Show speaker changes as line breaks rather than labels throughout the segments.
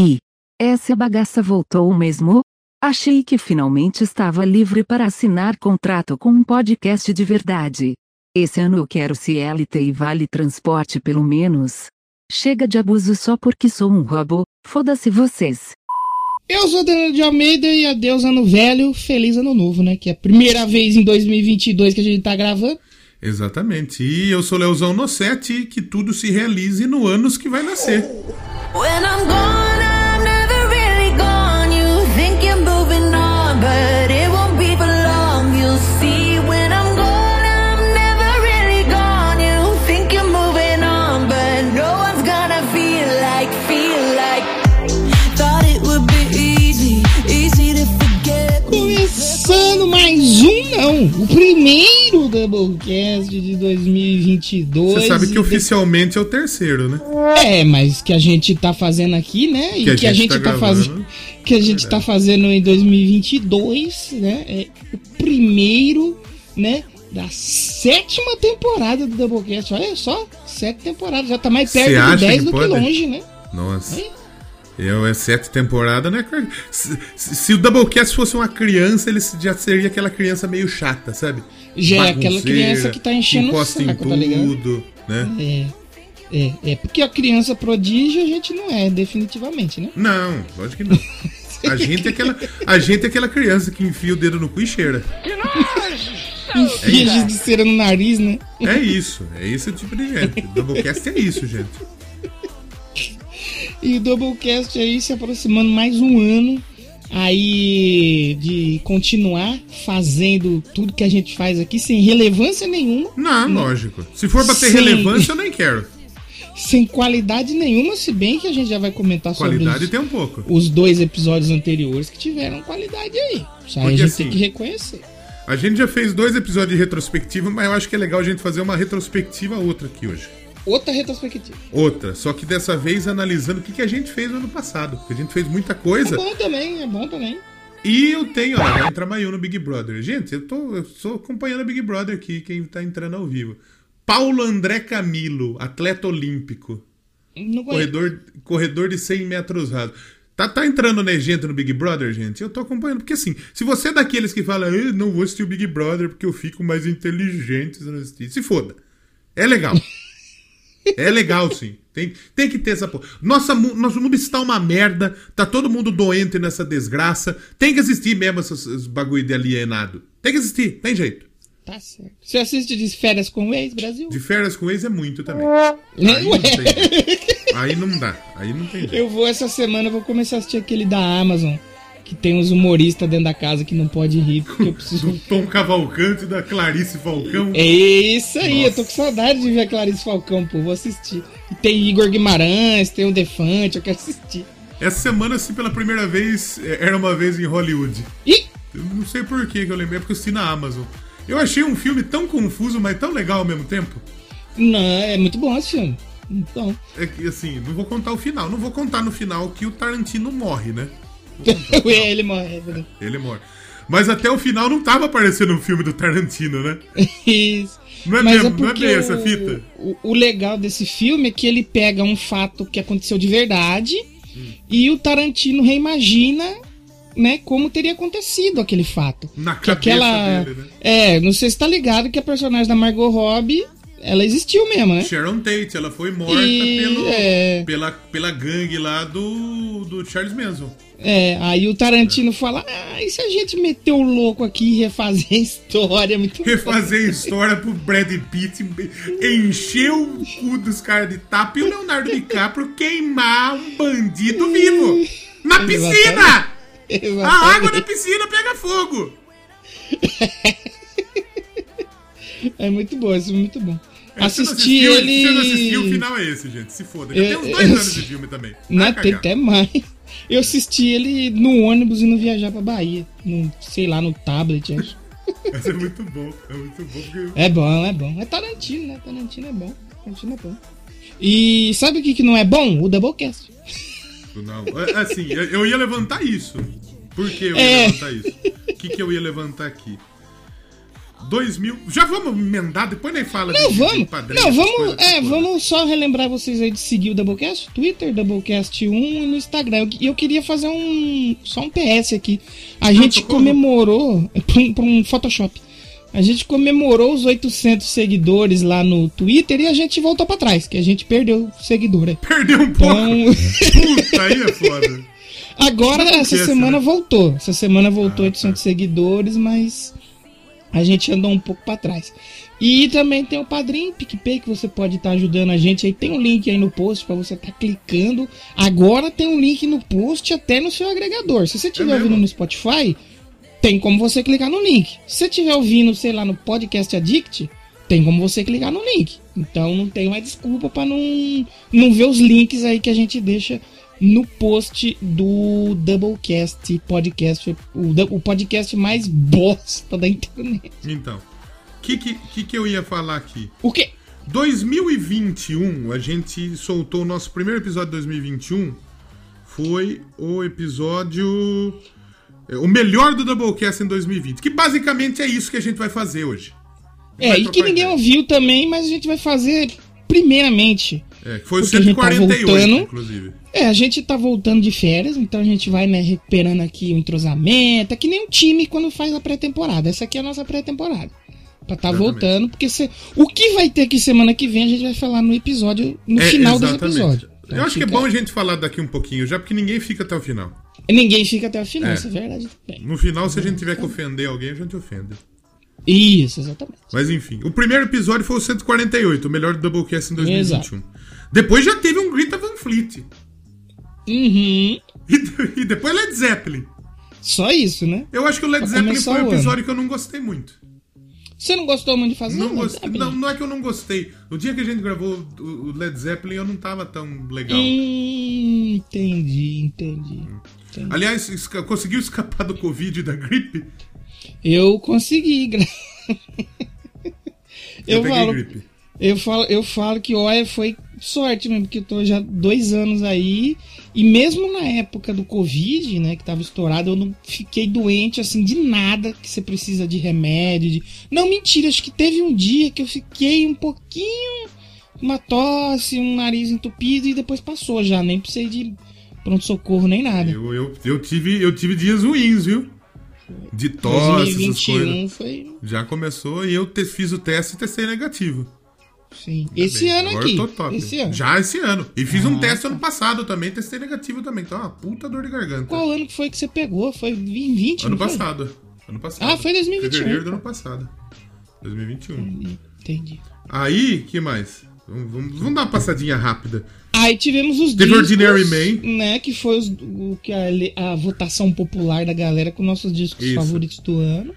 E essa bagaça voltou mesmo? Achei que finalmente estava livre para assinar contrato com um podcast de verdade. Esse ano eu quero CLT e vale transporte pelo menos. Chega de abuso só porque sou um robô, foda-se vocês.
Eu sou Daniel de Almeida e adeus ano velho, feliz ano novo, né? Que é a primeira vez em 2022 que a gente tá gravando.
Exatamente. E eu sou Leozão no 7 e que tudo se realize no anos que vai nascer.
When I'm gone,
o primeiro Doublecast de 2022.
Você sabe que
E
oficialmente é o terceiro, né?
É, mas que a gente tá fazendo aqui, né? E que, a gente, tá,
gravando.
fazendo. Que a gente tá fazendo em 2022, né? É o primeiro, né? Da sétima temporada do Doublecast. Olha só, sete temporadas. Já tá mais perto do
acha
10
que
do
pode?
que longe, né?
Nossa.
Aí.
Eu é sete temporadas, né? Se, se- o Doublecast fosse uma criança, ele já seria aquela criança meio chata, sabe?
Já é aquela criança que tá enchendo o
encosta
saco,
em
tá ligado?
tudo, né?
É. É, é, porque a criança prodígio a gente não é, definitivamente, né?
Não, lógico que não. A gente, é aquela, a gente é aquela criança que enfia o dedo no cu e cheira.
Enfia giz de cera no nariz, né?
É isso, é esse tipo de gente. O Doublecast é isso, gente.
E o Doublecast aí se aproximando mais um ano aí de continuar fazendo tudo que a gente faz aqui sem relevância nenhuma,
Não, lógico. Se for pra ter
Sim.
relevância, eu nem quero.
sem qualidade nenhuma, se bem que a gente já vai comentar sobre
Qualidade
os,
tem um pouco.
os dois episódios anteriores que tiveram qualidade aí. Isso aí a
Porque
gente
assim,
tem que reconhecer.
A gente já fez dois episódios de retrospectiva, mas eu acho que é legal a gente fazer uma retrospectiva outra aqui hoje.
Outra retrospectiva.
Outra, só que dessa vez analisando o que, que a gente fez no ano passado. Porque a gente fez muita
É
coisa.
bom também, é bom também.
E eu tenho, ó, vai entrar Maiu no Big Brother. Gente, eu tô, eu tô acompanhando a Big Brother aqui, quem tá entrando ao vivo. Paulo André Camilo, atleta olímpico. Corredor, corredor de 100 metros rasos. Tá, tá entrando né, gente no Big Brother, gente? Eu tô acompanhando. Porque assim, se você é daqueles que fala, eu não vou assistir o Big Brother porque eu fico mais inteligente se não assistir. Se foda. É legal. É legal, sim. Tem, tem que ter essa porra. Nossa, nosso mundo está uma merda. Tá todo mundo doente nessa desgraça. Tem que assistir mesmo esses, esses bagulho de alienado. Tem que assistir, tem jeito.
Tá certo. Você assiste de férias com o ex, Brasil?
De férias com ex é muito também. Aí não tem jeito. Aí não dá. Aí não tem jeito.
Eu vou essa semana, vou começar a assistir aquele da Amazon, que tem uns humoristas dentro da casa que não pode rir, porque eu preciso.
Do Tom Cavalcante, da Clarice Falcão.
É isso aí,
Nossa.
eu tô com saudade de ver a Clarice Falcão, pô, vou assistir. E tem Igor Guimarães, tem o Defante, eu quero assistir.
Essa semana, assim, pela primeira vez, é, era uma vez em Hollywood.
Ih!
Eu não sei por que que eu lembrei, é porque eu assisti na Amazon. Eu achei um filme tão confuso, mas tão legal ao mesmo tempo.
Não, é muito bom esse filme. Então,
É que, assim, não vou contar o final. Não vou contar no final que o Tarantino morre, né?
Ele morre. é.
Ele morre. Mas até o final não tava aparecendo um filme do Tarantino, né?
Isso.
Não é
Mas
mesmo,
é
não é bem essa fita?
O, o legal desse filme é que ele pega um fato que aconteceu de verdade
Hum.
e o Tarantino reimagina, né, como teria acontecido aquele fato.
Na
que
cabeça
aquela
dele, né?
É, não sei se tá ligado que a personagem da Margot Robbie, ela existiu mesmo, né?
Sharon Tate, ela foi morta
E,
pelo,
é.
pela, pela gangue lá do, do Charles Manson.
É, aí o Tarantino fala: "Ah, e se a gente meter o louco aqui e refazer a história é muito bom."
Refazer a história pro Brad Pitt encher o cu dos caras de tapa e o Leonardo DiCaprio queimar um bandido vivo na piscina!
Exatamente.
A água da piscina pega fogo!
É muito bom, isso é muito bom.
É, se você não
Assisti
assistiu,
ele.
Se não assistiu, o final é esse, gente. Se foda. Já
Eu-
tem uns dois
eu-
anos de filme também.
Não,
Vai
tem
cagar.
até mais. Eu assisti ele no ônibus indo viajar pra Bahia. No, sei lá, no tablet, acho.
Mas é muito bom. É muito bom porque.
É bom, é bom. É Tarantino, né? Tarantino é bom. Tarantino é bom. E sabe o que, que não é bom? O Doublecast.
Não, é, assim, eu eu ia levantar isso. Por que eu ia
É.
levantar isso? O que, que eu ia levantar aqui? 2000. Já vamos emendar, depois nem fala
Não,
de- de
vamos.
padrinho,
Não, vamos. É, vamos só relembrar vocês aí de seguir o Doublecast, Twitter, Doublecast 1 e no Instagram. E eu queria fazer um. Só um PS aqui. A gente
socorro.
comemorou. Pra um, pra um Photoshop. A gente comemorou os 800 seguidores lá no Twitter e a gente voltou pra trás, que a gente perdeu seguidor aí.
Perdeu um pouco.
Então,
Puta, aí é foda.
agora essa semana
né?
voltou. Essa semana voltou
Ah,
800
tá.
seguidores, mas a gente andou um pouco pra trás. E também tem o Padrim, PicPay, que você pode estar ajudando a gente. Aí tem um link aí no post pra você estar clicando. Agora tem um link no post até no seu agregador. Se você estiver
É
ouvindo no Spotify, tem como você clicar no link. Se você estiver ouvindo, sei lá, no Podcast Addict, tem como você clicar no link. Então não tem mais desculpa pra não, não ver os links aí que a gente deixa no post do Doublecast Podcast, o, o podcast mais bosta da internet.
Então, o que, que, que, que eu ia falar aqui?
O quê?
2021, a gente soltou o nosso primeiro episódio de 2021. Foi o episódio. é, O melhor do Doublecast em 2020. Que basicamente é isso que a gente vai fazer hoje.
É, e que ninguém ouviu também, mas a gente vai fazer primeiramente.
É, que foi o
Porque a gente tá
148,
voltando.
inclusive.
É, a gente tá voltando de férias, então a gente vai, né, recuperando aqui o entrosamento. É que nem um time quando faz a pré-temporada. Essa aqui é a nossa pré-temporada. Pra tá
Exatamente.
voltando, porque se, o que vai ter aqui semana que vem a gente vai falar no episódio, no
É,
final
exatamente.
episódio.
Eu
Então
acho que é
fica-
bom a gente falar daqui um pouquinho já, porque ninguém fica até o final.
Ninguém fica até o final,
É.
isso é verdade também.
No final, se a gente tiver que ofender alguém, a gente ofende.
Isso, exatamente.
Mas enfim, o primeiro episódio foi o 148, o melhor do Doublecast em 2021.
Exato.
Depois já teve um Greta Van Fleet.
Uhum.
E, e depois Led Zeppelin.
Só isso, né?
Eu acho que o Led
Pra
Zeppelin foi um episódio que eu não gostei muito.
Você não gostou muito de fazer?
Não,
Led
gostei,
Zeppelin?
não, não é que eu não gostei. No dia que a gente gravou o Led Zeppelin, eu não tava tão legal.
Entendi, entendi. entendi.
Aliás, esca- conseguiu escapar do Covid e da gripe?
Eu consegui. gra- eu,
peguei
falo,
gripe.
eu, falo, eu falo que, olha, foi sorte mesmo, porque eu tô já dois anos aí. E mesmo na época do Covid, né, que tava estourado, eu não fiquei doente, assim, de nada que você precisa de remédio. De... Não, mentira, acho que teve um dia que eu fiquei um pouquinho. Uma tosse, um nariz entupido e depois passou já. Nem precisei de pronto-socorro nem nada.
Eu, eu, eu, tive, eu tive dias ruins, viu? De tosse, essas coisas.
2021 foi.
Já começou e eu te- fiz o teste e testei negativo.
Sim. Esse
bem,
ano aqui. Esse ano.
Já esse ano. E fiz um
Ah,
teste ano passado também, testei negativo também. Então, uma puta dor de garganta.
Qual ano que foi que você pegou? Foi em 20?
Ano
não foi?
passado. Ano passado.
Ah, foi 2021.
Fevereiro do ano passado. 2021.
Entendi, Entendi.
Aí, que mais? Vamos, vamos- vamos dar uma passadinha rápida.
Aí tivemos os
Teve
discos,
Ordinary Man.
né, que foi os- o que a, a votação popular da galera com nossos discos
Isso.
favoritos do ano.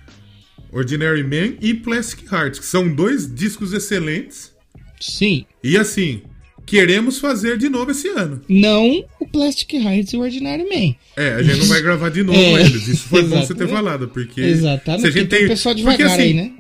Ordinary Man e Plastic Hearts, que são dois discos excelentes.
Sim.
E assim, queremos fazer de novo esse ano.
Não o Plastic Hearts e o Ordinary Man.
É, a gente não vai gravar de novo
É,
eles. Isso foi bom você ter falado, porque.
Exatamente.
Se a gente
porque tem um pessoal
porque,
devagar
assim,
aí, né?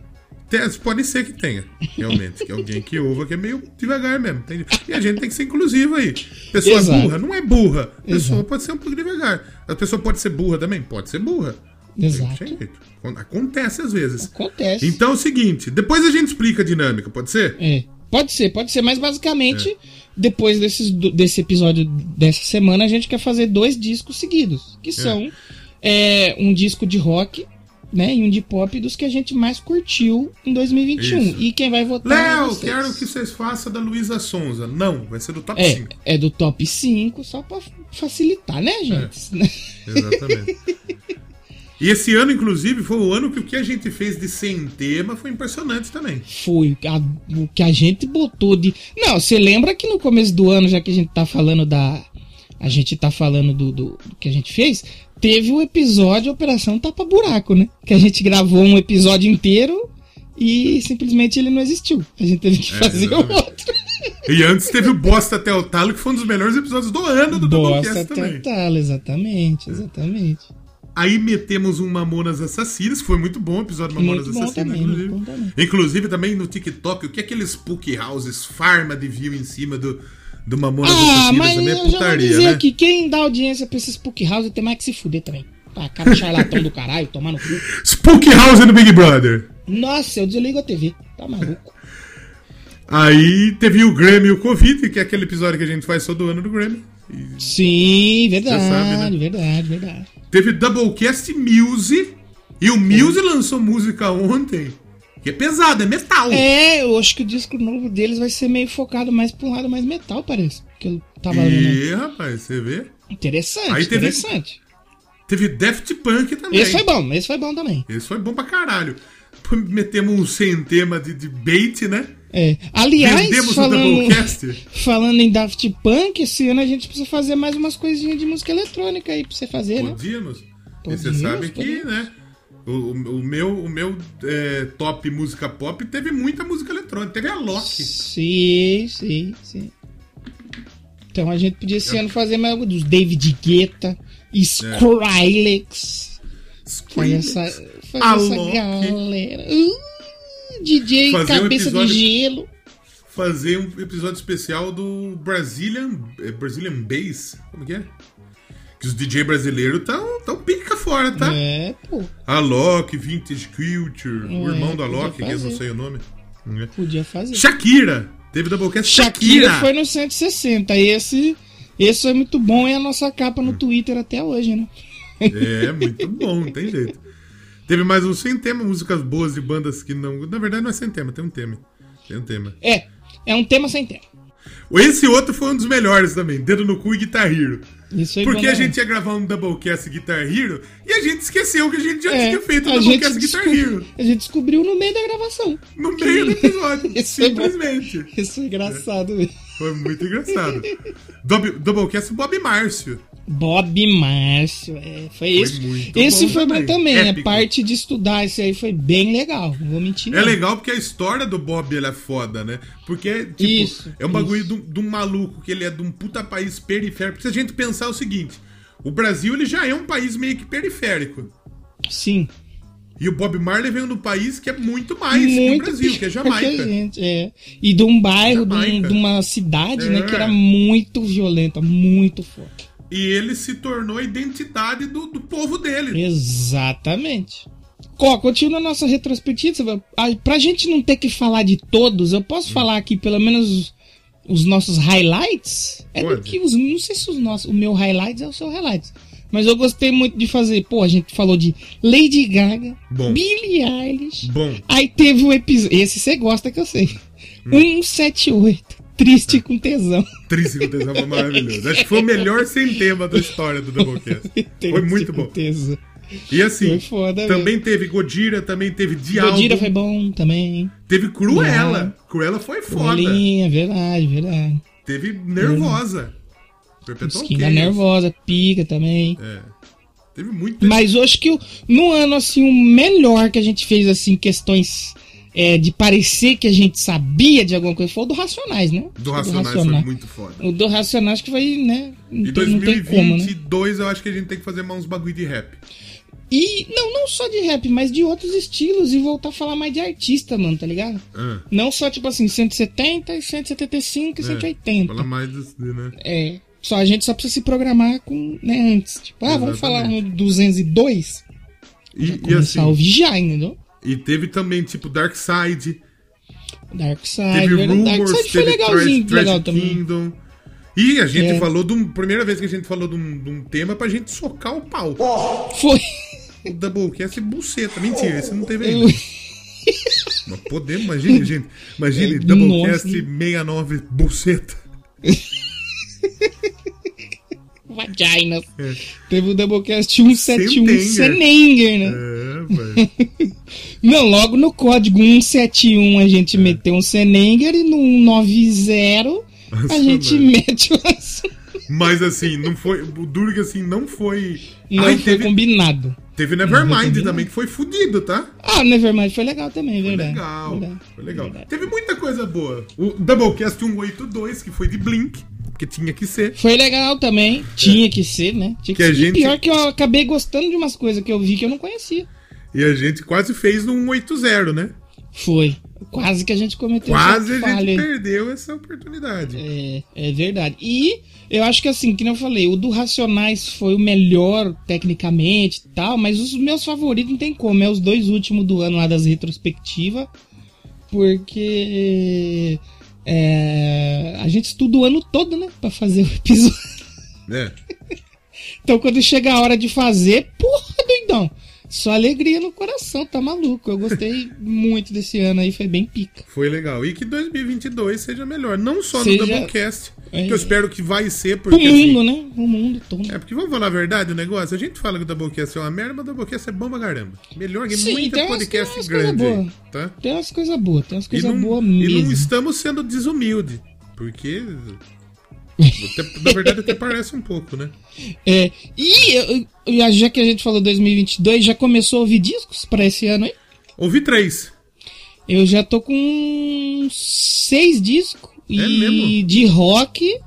tem- pode ser que tenha, realmente. que alguém que ouva que é meio devagar mesmo. entende? E a gente tem que ser inclusivo aí. Pessoa
Exato.
burra não é burra. Pessoa
Exato.
pode ser um pouco devagar. A pessoa pode ser burra também? Pode ser burra.
Exato.
Tem. Acontece às vezes.
Acontece.
Então é o seguinte, depois a gente explica a dinâmica, pode ser?
É. Pode ser, pode ser, mas basicamente,
É.
depois desses, desse episódio dessa semana, a gente quer fazer dois discos seguidos. Que são é, um disco de rock, né? E um de pop dos que a gente mais curtiu em 2021.
Isso.
E quem vai votar. é
Léo,
vocês.
quero que vocês façam da Luísa Sonza. Não, vai ser do top
É,
5.
é do top 5, só pra facilitar, né, gente?
Exatamente. E esse ano, inclusive, foi o ano que o que a gente fez de sem tema foi impressionante também.
Foi a- o que a gente botou de. Não, você lembra que no começo do ano, já que a gente tá falando da. A gente tá falando do, do, do que a gente fez, teve o episódio Operação Tapa Buraco, né? Que a gente gravou um episódio inteiro e simplesmente ele não existiu. A gente teve que
É,
fazer
exatamente.
outro.
E antes teve o Bosta até o Talo, que foi um dos melhores episódios do ano do
Bosta
Doublecast também.
total, exatamente, exatamente.
Aí metemos um Mamonas Assassinas, foi muito bom o episódio Mamonas
Muito
Assassinas,
também,
inclusive.
também.
Inclusive também no TikTok, o que aqueles spook houses farma de view em cima do, do Mamonas
Ah,
Assassinas
mas
também
eu
é putaria,
dizer
né?
que quem dá audiência pra esses Spook House tem mais que se fuder também. Tá, cara charlatão do caralho, tomar no cu.
Spook House no Big Brother.
Nossa, eu desligo a TV. Tá maluco.
Aí teve o Grammy e o Covid, que é aquele episódio que a gente faz todo ano do Grammy. E
Sim, verdade,
sabe, né?
verdade, verdade.
teve Doublecast Music. E o Muse lançou música ontem. Que é pesado, é metal.
É, eu acho que o disco novo deles vai ser meio focado mais pra um lado mais metal, parece. Que eu tava.
E, rapaz, você vê?
Interessante,
Aí teve-
interessante.
Teve Daft Punk também.
Esse foi bom, esse foi bom também.
Esse foi bom pra caralho. Metemos um sem tema de, de bait, né?
É. Aliás,
Vendemos
falando, falando em Daft Punk, esse ano a gente precisa fazer mais umas coisinhas de música eletrônica aí pra você fazer, né?
Podíamos. E você
Podíamos,
sabe que,
podíamos.
né? O, o- meu, o meu é, top música pop teve muita música eletrônica. Teve a Loki.
Sim, sim, sim. Então a gente podia esse ano fazer mais algo dos David Guetta, Skrillex. Foi essa, foi
A
essa galera. Uh, DJ
Fazer um
Cabeça
episódio-
de Gelo.
Fazer um episódio especial do Brazilian, é, Brazilian Bass. Como que é? Que os DJ brasileiros tão, tão pica fora, tá?
É, pô,
A Loki, Vintage Culture, o
É,
irmão da Loki, que eu não sei o nome. né?
podia fazer.
Shakira. Teve Doublecast
Shakira
Shakira.
foi no 160. Esse, esse foi muito bom. É a nossa capa no Twitter até hoje, né?
É, muito bom, não tem jeito. Teve mais um sem tema, músicas boas de bandas que não. Na verdade, não é sem tema, tem um tema. Tem um tema.
É, é um tema sem tema.
Esse outro foi um dos melhores também, Dedo no Cu e Guitar Hero.
Isso foi
Porque a gente ia gravar um Doublecast Guitar Hero e a gente esqueceu que a gente já
É,
tinha feito um Doublecast Guitar Hero.
a gente descobriu no meio da gravação.
No meio do episódio.
Isso é
simplesmente.
Isso é engraçado. mesmo.
Foi muito engraçado. Doub- Doublecast Bob Márcio.
Bob Márcio, é, foi isso.
muito
Esse
bom
foi bom
também, épico.
parte de estudar, esse aí foi bem legal. Não vou mentir.
É
não.
legal porque a história do Bob ele é foda, né? Porque, tipo,
Isso,
é um bagulho
isso.
de um, maluco que ele é de um puta país periférico. Porque se a gente pensar o seguinte: o Brasil ele já é um país meio que periférico.
Sim.
E o Bob Marley veio no país que é muito mais que o
muito
Brasil, que é Jamaica.
gente, é. E de um bairro, de, um- de uma cidade, né,
É.
que era muito violenta, muito forte.
E ele se tornou a identidade do, do povo dele.
Exatamente. Ó, continua a nossa retrospectiva. Pra gente não ter que falar de todos, eu posso falar aqui pelo menos os, os nossos highlights? É do que os. Não sei se os nossos. O meu highlights é o seu highlights. Mas eu gostei muito de fazer. Pô, a gente falou de Lady Gaga,
Bom.
Billie Eilish.
Bom,
Aí teve o episódio. Esse você gosta que eu sei.
Hum.
178. Triste com tesão.
Triste com tesão foi maravilhoso. Acho que foi o melhor sem tema da história do Doublecast. Foi muito
com
bom.
tesão.
E assim, também teve Godira, também teve Diabo,
Godira foi bom também.
teve Cruella. Cruella foi foda.
Bolinha, verdade, verdade.
Teve Nervosa. Perpetual
Skin da nervosa, pica também.
É. Teve muito.
Mas eu acho que no ano, assim, o melhor que a gente fez, assim, questões é, de parecer que a gente sabia de alguma coisa foi o do Racionais, né?
do
Acho que
Racionais foi muito foda.
O do Racionais que foi, né? Não,
Em
tem, não tem como, né?
2022 eu acho que a gente tem que fazer mais uns bagulho de rap.
E não, não só de rap, mas de outros estilos e voltar a falar mais de artista, mano, tá ligado?
Ah,
Não só, tipo assim, 170, e 175 e
é,
180.
Fala mais desse, né?
É. Só a gente só precisa se programar com, né, antes. Tipo, ah, vamos falar no 202?
E, e
Começar a
assim,
ouvir já, entendeu?
E teve também, tipo, Dark Side,
Dark Side,
teve
verdade. Dark
Rumors,
Side foi
teve
legalzinho,
Trash,
legal
Trash
também.
Kingdom. E a gente
É.
falou de um. Primeira vez que a gente falou de um, de um tema pra gente socar o pau.
Foi.
O Doublecast é buceta. Mentira, esse não teve
Eu-
ainda. Mas podemos, imagine, gente. Imagine,
É,
Doublecast
nossa.
69 buceta.
Vaginas.
É.
Teve o Doublecast 171
Sentenger.
Senenger, né?
É, velho.
Não, logo no código 171 a gente
É.
meteu um Senenger e no 190 a gente mete o.
Mas assim, não foi. O que assim, não foi.
Não
Ai,
foi
teve,
combinado.
teve
foi
Nevermind também, que foi fudido, tá?
Ah, Nevermind foi legal também, verdade.
Legal.
verdade.
Foi legal.
Verdade.
Teve muita coisa boa. O Doublecast 182, que foi de Blink, que tinha que ser.
Foi legal também. Tinha que ser, né? Tinha
Que
que
a
ser. E
gente-
pior que eu acabei gostando de umas coisas que eu vi que eu não conhecia.
E a gente quase fez no 180, né?
Foi. Quase que a gente cometeu
Quase a gente perdeu essa oportunidade.
É, é verdade. E eu acho que assim, que eu falei, o do Racionais foi o melhor tecnicamente e tal, mas os meus favoritos não tem como. É os dois últimos do ano lá das retrospectivas. Porque é, a gente estuda o ano todo, né? Pra fazer o episódio.
É.
Então quando chega a hora de fazer, porra, doidão. Só alegria no coração, tá maluco. Eu gostei muito desse ano aí, foi bem pica.
Foi legal. E que 2022 seja melhor. Não só
Seja-
no Doublecast,
É.
que eu espero que vai ser,
O
porque assim,
mundo, né? O mundo todo.
É, porque vamos falar a verdade o negócio? A gente fala que o Doublecast é uma merda, mas o Doublecast é bom pra caramba. Melhor que
Sim,
muita podcast
umas
grande aí, tá?
Tem umas coisas boas, tem umas
E
coisas boas
e
mesmo.
não estamos sendo desumilde, porque... na verdade até parece um pouco, né?
É, e já que a gente falou 2022, já começou a ouvir discos pra esse ano aí?
Ouvi três.
Eu já tô com seis discos.
É
e
mesmo?
de rock,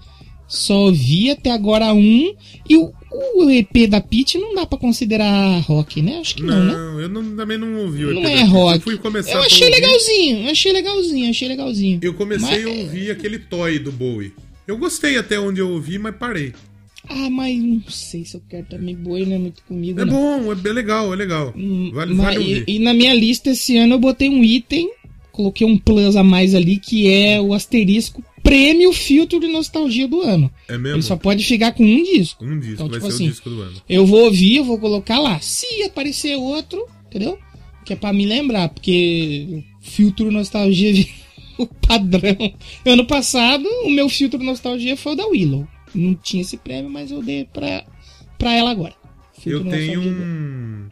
só ouvi até agora um. E o, o EP da Pit não dá pra considerar rock, né? Acho que não, né?
Não, eu não- também não ouvi o
Não
EP
é
da Pete.
rock.
Eu fui começar
Eu achei legalzinho, achei legalzinho, achei legalzinho.
Eu comecei
Mas-
a ouvir aquele Toy do Bowie. Eu gostei até onde eu ouvi, mas parei.
Ah, mas não sei se eu quero também boi, não é muito comigo.
É
não.
bom, é bem legal, é legal.
Hum,
Vale,
mas-
vale ouvir.
e, e na minha lista esse ano eu botei um item, coloquei um plus a mais ali, que é o asterisco prêmio filtro de nostalgia do ano.
É mesmo?
Ele só pode ficar com um disco.
Um disco,
Então,
vai
tipo
ser
assim,
o disco do ano.
Eu vou ouvir, eu vou colocar lá. Se aparecer outro, entendeu? Que é pra me lembrar, porque filtro nostalgia o padrão. Ano passado, o meu filtro nostalgia foi o da Willow. Não tinha esse prêmio, mas eu dei pra, pra ela agora.
Eu
Filtro
tenho
nostalgia.
um.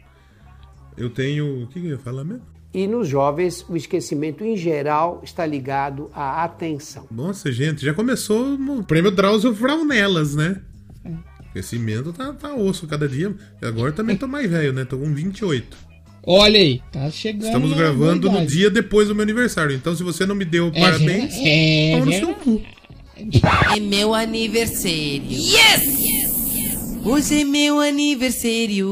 Eu tenho. O que que eu ia falar mesmo?
E nos jovens, o esquecimento em geral está ligado à atenção.
Nossa, gente, já começou no prêmio Drauzio Fraunelas, né?
É.
Esse emenda tá, tá osso cada dia. Agora também tô mais velho, né? Tô com 28.
Olha aí, tá chegando.
Estamos gravando no dia depois do meu aniversário. Então, se você não me deu
É
parabéns,
é
no
ver-
seu cu.
É meu aniversário. Yes! Hoje é meu aniversário.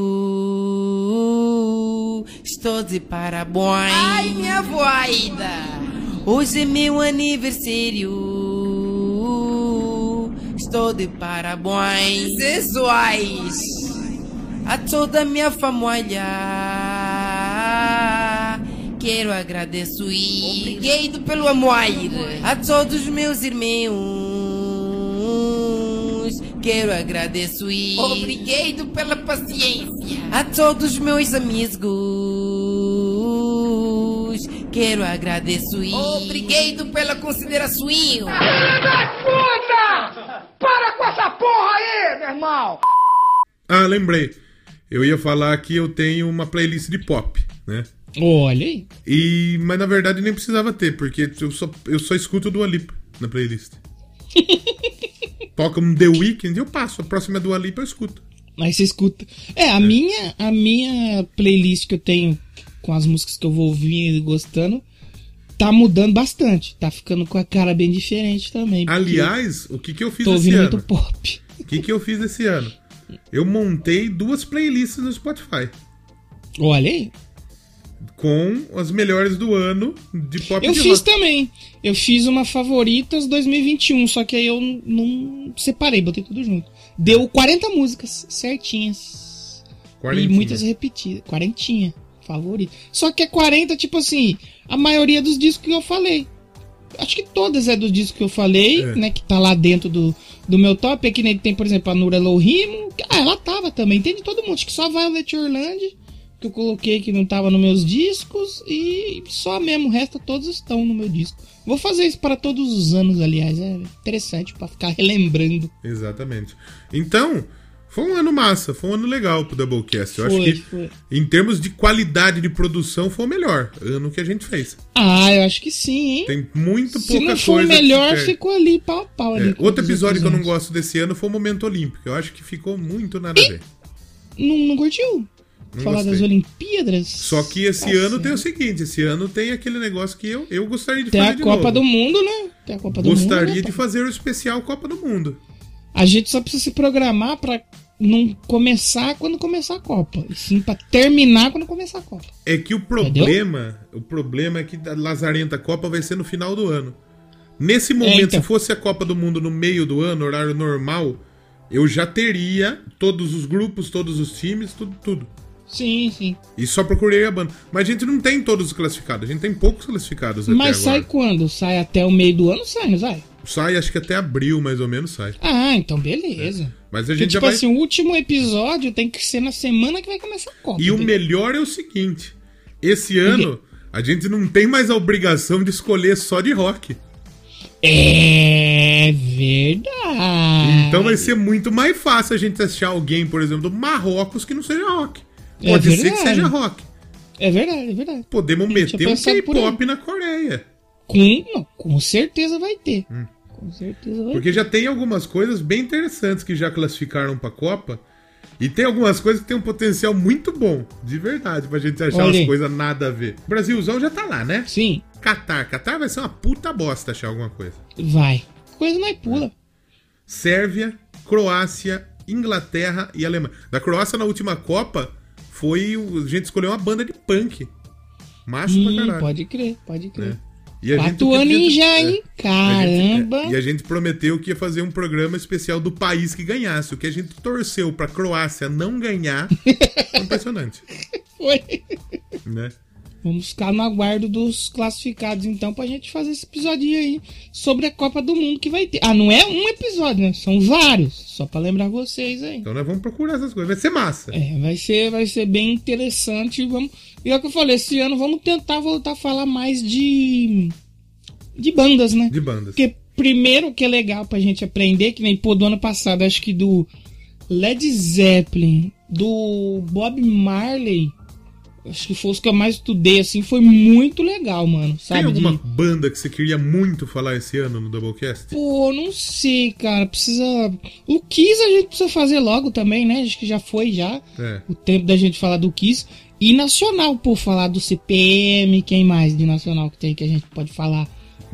Estou de parabéns. Ai, minha voida! Hoje é meu aniversário. Estou de parabéns. Sexuais. A toda minha família. Quero agradecer. Obrigado pelo amor. A todos os meus irmãos. Quero agradecer. Obrigado pela paciência. A todos os meus amigos. Quero agradecer. Obrigado pela consideração.
Ah, lembrei. Eu ia falar que eu tenho uma playlist de pop, né?
Olha aí.
E, mas na verdade nem precisava ter, porque eu só, eu só escuto do Alipa na playlist. Toca um The Weeknd e eu passo. A próxima é do Alipa eu escuto.
Mas você escuta. É, a minha, a minha playlist que eu tenho com as músicas que eu vou ouvindo e gostando tá mudando bastante. Tá ficando com a cara bem diferente também.
Aliás, o que, que eu fiz
tô
esse ano?
muito pop.
O que, que eu fiz esse ano? Eu montei duas playlists no Spotify.
Olha aí.
Com as melhores do ano de pop
Eu
de
fiz
rock.
também. Eu fiz uma favoritas 2021, só que aí eu não separei, botei tudo junto. Deu 40 músicas certinhas.
Quarentinha.
E muitas repetidas. Quarentinha. Favorita. Só que é 40, tipo assim, a maioria dos discos que eu falei. Acho que todas é dos discos que eu falei,
É.
né? Que tá lá dentro do, do meu top. É que nem tem, por exemplo, a Nura Lohimo. Ah, ela tava também. Tem de todo mundo. Acho que só Violet Orlando, que eu coloquei que não tava nos meus discos. E só mesmo, o resto todos estão no meu disco. Vou fazer isso para todos os anos, aliás. É interessante pra ficar relembrando.
Exatamente. Então, foi um ano massa, foi um ano legal pro Doublecast. Eu
Foi,
acho que,
foi.
em termos de qualidade de produção, foi o melhor ano que a gente fez.
Ah, eu acho que sim, hein?
Tem muito
Se
pouca
não for o
coisa.
melhor,
se
ficou ali pau a pau.
É, outro episódio que eu não gosto desse ano foi o Momento Olímpico. Eu acho que ficou muito nada a ver.
Não, não curtiu?
Não
Falar
gostei.
das Olimpíadas?
Só que esse
Tá
ano tem o seguinte: esse ano tem aquele negócio que eu, eu gostaria de
Tem
fazer
a
de
Copa
novo.
do Mundo, né? Tem a Copa do Mundo.
Gostaria de fazer o especial Copa do Mundo.
A gente só precisa se programar pra não começar quando começar a Copa, e sim pra terminar quando começar a Copa.
É que o problema, o problema é que a Lazarenta Copa vai ser no final do ano. Nesse momento,
então.
se fosse a Copa do Mundo no meio do ano, horário normal, eu já teria todos os grupos, todos os times, tudo, tudo.
Sim, sim.
E só procurei a banda. Mas a gente não tem todos os classificados, a gente tem poucos classificados
Mas sai
agora.
quando? Sai até o meio do ano? Sai, não sai?
Sai, acho que até abril, mais ou menos, sai.
Ah, então beleza.
Mas a gente já
tipo
vai...
assim, o último episódio tem que ser na semana que vai começar a Copa.
E o melhor é o seguinte: esse ano a gente não tem mais a obrigação de escolher só de rock.
É verdade.
Então vai ser muito mais fácil a gente achar alguém, por exemplo, do Marrocos que não seja rock.
É
Pode ser que seja rock.
É verdade, é verdade.
Podemos meter um. K-pop na Coreia.
Com, com certeza vai ter. Com certeza vai
Hum. Porque já tem algumas coisas bem interessantes que já classificaram pra Copa. E tem algumas coisas que tem um potencial muito bom, de verdade, pra gente achar
Olha
umas
aí.
coisas nada a ver. O Brasilzão já tá lá, né?
ter. Sim,
Catar. Catar vai ser uma puta bosta achar alguma coisa.
vai. Coisa é pula.
Sérvia, Croácia, Inglaterra e Alemanha. Da Croácia na última Copa foi. A gente escolheu uma banda de punk. Macho pra
Hum,
caralho.
pode crer, pode crer.
É. E a
Quatro anos já,
é.
hein?
A gente-
Caramba.
é, e a gente prometeu que ia fazer um programa especial do país que ganhasse. O que a gente torceu pra Croácia não ganhar foi impressionante.
Foi.
Né?
Vamos ficar no aguardo dos classificados, então, pra gente fazer esse episódio aí sobre a Copa do Mundo que vai ter. Ah, não é um episódio, né? São vários. Só pra lembrar vocês aí.
Então nós vamos procurar essas coisas. Vai ser massa.
É, vai ser, vai ser bem interessante. Vamos, e é o que eu falei, esse ano vamos tentar voltar a falar mais de. de bandas, né?
De bandas.
Porque primeiro que é legal pra gente aprender, que nem pô, do ano passado, acho que do Led Zeppelin, do Bob Marley, acho que foi os que eu mais estudei, assim, foi muito legal, mano.
Tem
Sabe?
alguma
De-
banda que você queria muito falar esse ano no Doublecast?
Pô, não sei, cara. Precisa. O Kiss a gente precisa fazer logo também, né? Acho que já foi já.
É.
O tempo da gente falar do Kiss. E nacional, pô, falar do CPM, quem mais de nacional que tem que a gente pode falar?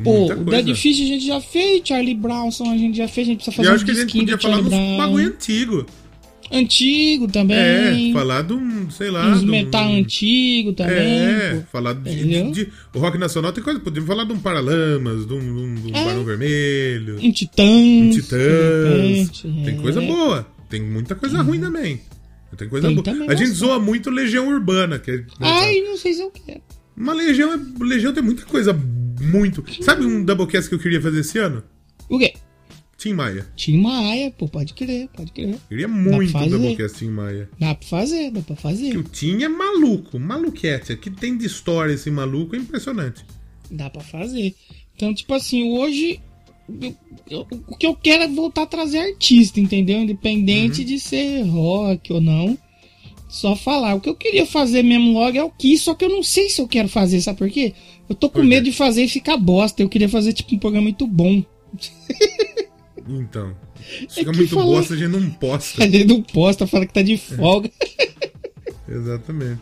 Pô, o. Dead Fish a gente já fez, Charlie Brownson a gente já fez, a gente precisa
E
fazer
eu
um
acho que a gente podia falar dos bagulho antigo.
Antigo também.
É, falar de um, sei lá.
Uns
de um-
metal antigo também.
É, falar de, de- de- O rock nacional tem coisa. Podemos falar de um Paralamas, de um, de um, de um
É.
Barão Vermelho,
Um Titãs.
um Titãs.
repente,
Tem
é.
coisa boa. Tem muita coisa ruim também. Tem coisa
Tem
boa. A gente zoa muito Legião Urbana, que é.
Ai, não sei se eu quero.
Uma Legião, é- Legião tem muita coisa muito. Sabe um Doublecast que eu queria fazer esse ano?
O quê?
Tim Maia.
Tim Maia, pô, pode crer, pode crer.
Queria muito
fazer.
Doublecast Tim Maia.
Dá pra fazer, dá pra
Que
fazer.
o Tim é maluco, maluquete. Que tem de história esse maluco é impressionante.
Dá pra fazer. Então, tipo assim, hoje. eu- eu- o que eu quero é voltar a trazer artista, entendeu?
Uhum.
Independente de ser rock ou não. Só falar. O que eu queria fazer mesmo logo é o que, só que eu não sei se eu quero fazer, sabe por quê? Eu tô com medo de fazer e ficar bosta. Eu queria fazer, tipo, um programa muito bom.
Então.
É
fica
que
muito
falar-
bosta, a gente não posta.
A gente não posta, fala que tá de folga.
Exatamente.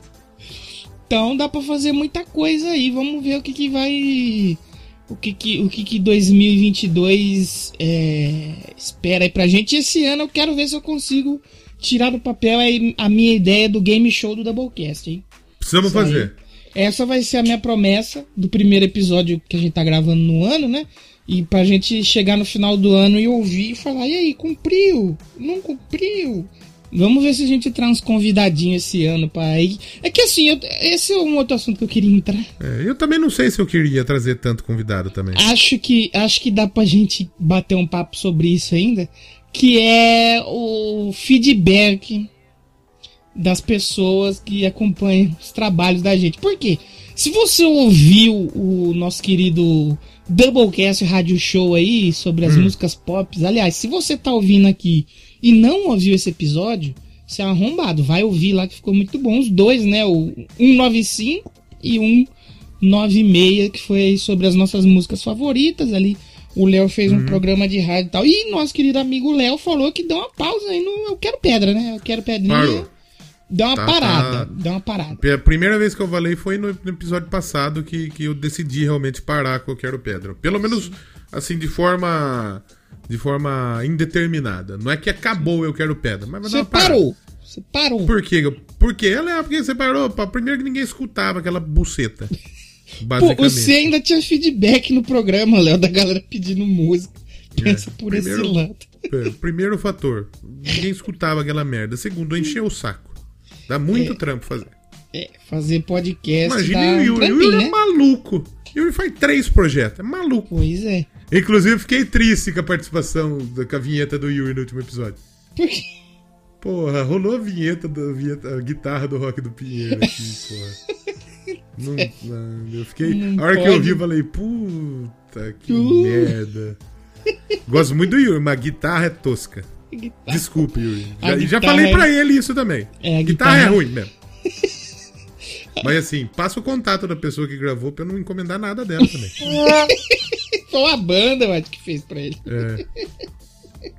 Então dá pra fazer muita coisa aí. Vamos ver o que, que vai. O que, que, o que, que 2022 é, espera aí pra gente. Esse ano eu quero ver se eu consigo tirar do papel a minha ideia do game show do Doublecast, hein?
Precisamos
Isso aí. Essa vai ser a minha promessa do primeiro episódio que a gente tá gravando no ano, né? E pra gente chegar no final do ano e ouvir e falar: e aí, cumpriu? Não cumpriu? Vamos ver se a gente traz uns convidadinhos esse ano pra ir. É que assim, eu- esse é um outro assunto que eu queria entrar.
É, eu também não sei se eu queria trazer tanto convidado também.
Acho que, acho que dá pra gente bater um papo sobre isso ainda. Que é o feedback das pessoas que acompanham os trabalhos da gente. Por quê? Se você ouviu o nosso querido Doublecast Rádio Show aí sobre as músicas pop, aliás, se você tá ouvindo aqui e não ouviu esse episódio, você é arrombado. Vai ouvir lá que ficou muito bom. Os dois, né? O 195 e 196, que foi sobre as nossas músicas favoritas ali. O Léo fez
Uhum.
um programa de rádio e tal. E nosso querido amigo Léo falou que deu uma pausa aí no Eu Quero Pedra, né? Eu Quero Pedrinha.
Parou.
Deu uma
Tá,
parada.
tá.
Deu uma parada.
A primeira vez que eu falei foi no episódio passado que, que eu decidi realmente parar com Eu Quero Pedra. Pelo menos, assim, de forma de forma indeterminada. Não é que acabou Eu Quero Pedra, mas vai
Você parou. Você parou.
Por quê? Por quê? Ela é porque você parou. Primeiro que ninguém escutava aquela buceta.
Pô, você ainda tinha feedback no programa, Léo, da galera pedindo música. Pensa por
É. Primeiro-
esse lado.
É, Primeiro fator, ninguém escutava aquela merda. Segundo, encheu o saco. Dá muito trampo fazer.
É, fazer podcast
Imagina o
um
Yuri. O
trampinho,
Yuri é
né?
maluco. O Yuri faz três projetos. É maluco.
Pois é.
Inclusive, eu fiquei triste com a participação, da, com a vinheta do Yuri no último episódio.
Por quê?
Porra, rolou a vinheta, da, vinheta- a guitarra do Rock do Pinheiro aqui, porra. Não, não, eu fiquei.
Não
a hora que eu
pode.
ouvi, eu falei, puta que
Uh.
merda. Gosto muito do Yuri, mas a guitarra é tosca.
Guitarra.
Desculpe, Yuri.
A
Já, já
guitarra
falei
é-
pra ele isso também.
É, a
guitarra, é
guitarra-
ruim mesmo. Mas assim, passa o contato da pessoa que gravou pra eu não encomendar nada dela também.
Foi uma banda, eu acho, que fez pra ele.
É.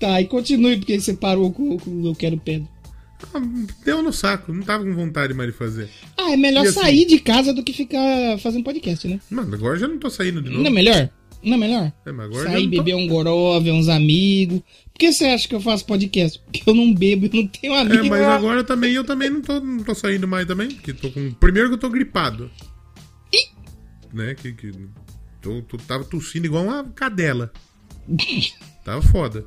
Tá, e continue, porque você parou com com o Eu Quero Pedra.
Ah, Deu no saco, não tava com vontade mais de fazer.
Ah, é melhor
E assim-
sair de casa do que ficar fazendo podcast, né?
Mano, agora já não tô saindo de novo.
Não é melhor? Não é melhor?
É, mas agora
Sair,
tô-
beber um goró, ver uns amigos. Por que você acha que eu faço podcast? Porque eu não bebo e não tenho
É,
amigo.
mas agora também eu também não tô, não tô saindo mais também. Porque tô com. Primeiro que eu tô gripado. Né? Que, que tô, tô- tava tossindo igual uma cadela. Tava foda.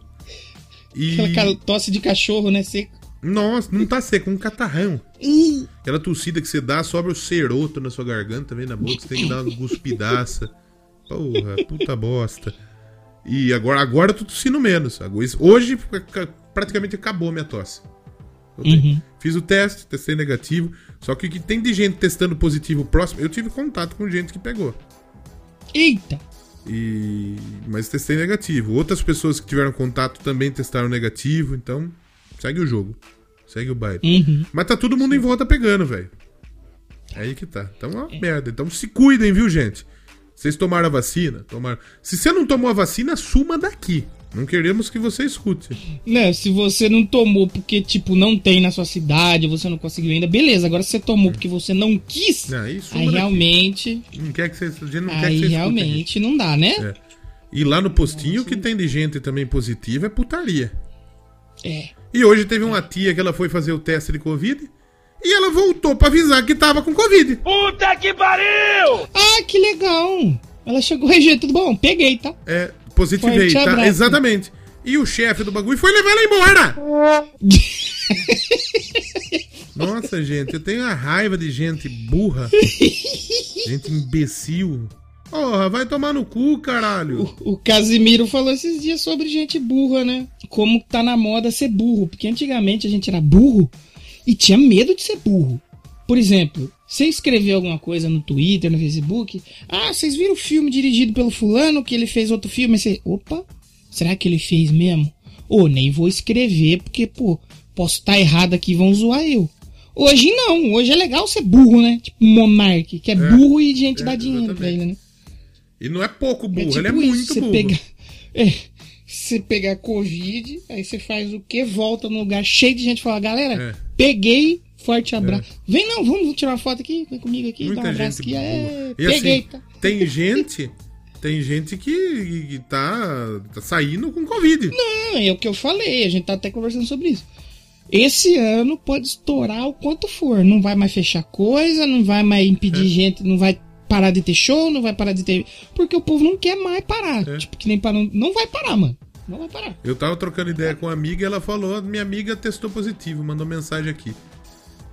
E.
Aquela tosse de cachorro, né? Seco.
Nossa, não tá seco, um catarrão.
Ih,
Aquela tossida que você dá, sobra o ceroto na sua garganta, vem na boca, você tem que dar uma guspidaça. Porra, puta bosta. E agora, agora eu tô tossindo menos. Hoje ca- praticamente acabou a minha tosse.
Uhum.
Fiz o teste, testei negativo. Só que o que tem de gente testando positivo próximo, eu tive contato com gente que pegou.
Eita!
E... Mas testei negativo. Outras pessoas que tiveram contato também testaram negativo, então segue o jogo. Segue o baile.
Uhum.
Mas tá todo mundo em volta pegando, velho. Aí que tá. Então é uma merda. Então se cuidem, viu, gente? Vocês tomaram a vacina? Tomaram. Se você não tomou a vacina, suma daqui. Não queremos que você escute.
Não, se você não tomou porque, tipo, não tem na sua cidade, você não conseguiu ainda, beleza. Agora, se você tomou porque você não quis,
Aí,
aí realmente,
Não quer que você, não quer que
aí
você escute
realmente não dá, né?
É. E lá no postinho, o que tem de gente também positiva é putaria.
É.
E hoje teve uma tia que ela foi fazer o teste de Covid e ela voltou pra avisar que tava com Covid.
Ah, que legal! Ela chegou, RG, tudo bom? Peguei, tá?
É, positivei,
Forte
tá?
abraço.
Exatamente. E o chefe do bagulho foi levar ela embora. Nossa, gente, eu tenho a raiva de gente burra. gente imbecil. Porra, vai tomar no cu, caralho.
O Casimiro falou esses dias sobre gente burra, né? Como tá na moda ser burro. Porque antigamente a gente era burro e tinha medo de ser burro. Por exemplo, você escreveu alguma coisa no Twitter, no Facebook. Ah, vocês viram o filme dirigido pelo fulano que ele fez outro filme? Você, opa, será que ele fez mesmo? Ô, nem vou escrever porque, pô, posso estar errado aqui e vão zoar eu. Hoje não, hoje é legal ser burro, né? Tipo Monark, que é, burro e gente
é,
dá dinheiro pra
exatamente.
ele, né?
E não é pouco burro,
tipo
ele é
isso,
muito
você
burro.
Pegar, é, você pegar Covid, aí você faz o quê? Volta num lugar cheio de gente e fala, galera,
É.
peguei, forte abraço. Vem não, vamos tirar uma foto aqui, vem comigo aqui, dá um
Muita
abraço
gente
aqui. É.
E
peguei,
assim,
tá?
tem gente, tem gente que, que tá, tá saindo com Covid.
Não, é o que eu falei, a gente tá até conversando sobre isso. Esse ano pode estourar o quanto for. Não vai mais fechar coisa, não vai mais
É.
impedir gente, não vai parar de ter show, não vai parar de ter. Porque o povo não quer mais parar.
É.
Tipo, que nem parou. Não vai parar, mano. Não vai parar.
Eu tava trocando ideia com uma amiga e ela falou: minha amiga testou positivo, mandou mensagem aqui.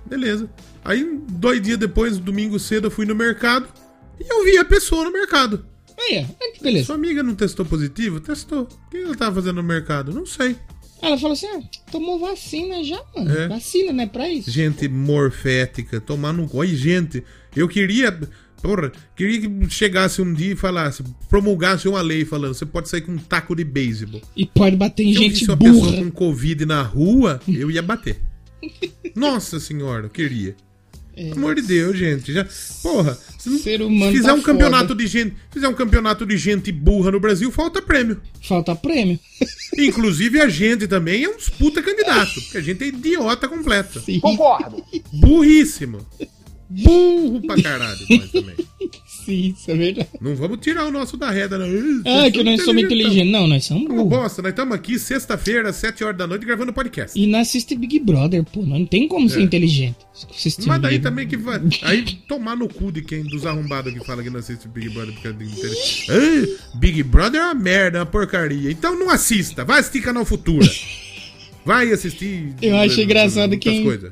Beleza. Aí, dois dias depois, domingo cedo, eu fui no mercado e eu vi a pessoa no mercado.
Aí. Aí, beleza.
Sua amiga não testou positivo? Testou. O que ela tava fazendo no mercado? Não sei.
Ela falou assim: ah, tomou vacina já, mano.
É.
Vacina, né? Pra isso.
Gente morfética, tomar no. Oi, gente, eu queria. Porra, queria que chegasse um dia e falasse, promulgasse uma lei falando, você pode sair com um taco de beisebol.
E pode bater em
Se eu
gente
visse uma pessoa
burra.
com Covid na rua, eu ia bater. Nossa senhora, eu queria. Pelo amor de Deus, gente. Já, porra, se não
É. Ser humano
fizer
tá
um campeonato
foda.
de gente, fizer um campeonato de gente burra no Brasil, falta prêmio.
Falta prêmio.
Inclusive a gente também é uns puta candidato, porque a gente é idiota completo.
Sim.
Burríssimo. Burro pra caralho, nós também.
Sim, isso é verdade.
Não vamos tirar o nosso da reta, não.
Ah, que nós somos inteligentes. Não, nós somos burros.
bosta, nós estamos aqui sexta-feira, às 7 horas da noite, gravando podcast.
E não assiste Big Brother, pô. Não tem como ser
É.
inteligente. Assistir
Mas daí
Big
também que vai. Aí tomar no cu de quem dos arrombados que fala que não assiste Big Brother porque é interesse. Ah, Big Brother é uma merda, é uma porcaria. Então não assista, vai assistir Canal Futura. Vai assistir.
Eu acho engraçado quem-
coisas.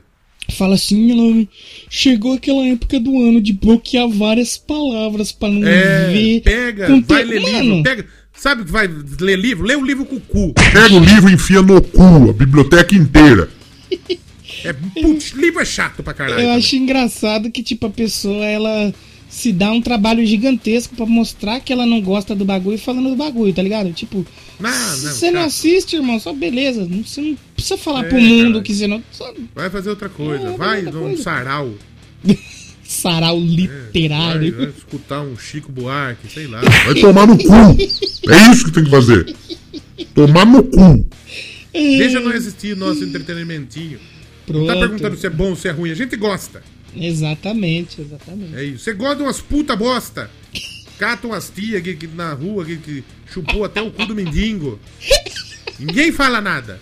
Fala assim, ela chegou aquela época do ano de bloquear várias palavras pra não
É,
ver.
pega,
conte-
vai ler
Mano,
livro, pega. Sabe que vai ler livro? Lê o livro com o cu.
Pega o livro e enfia no cu, a biblioteca inteira.
É, putz, livro é chato pra caralho.
Eu
também.
acho engraçado que, tipo, a pessoa, ela se dá um trabalho gigantesco pra mostrar que ela não gosta do bagulho falando do bagulho, tá ligado? Tipo,
Não, não,
você não assiste, irmão, só beleza. não- Você não precisa falar
É,
pro mundo
caralho.
que você não. Só
Vai fazer outra coisa.
É,
vai num
coisa.
sarau.
sarau
Vai,
literário.
vai escutar um Chico Buarque, sei lá.
Vai tomar no cu. É isso que tem que fazer. Tomar no cu.
Deixa nós assistir nosso entretenimentinho. Não tá
Pronto.
perguntando se é bom ou se é ruim. A gente gosta.
Exatamente, exatamente.
É isso. Você gosta de umas puta bosta. Cata umas tia que, que na rua que, que chupou até o cu do mendigo. Ninguém fala nada.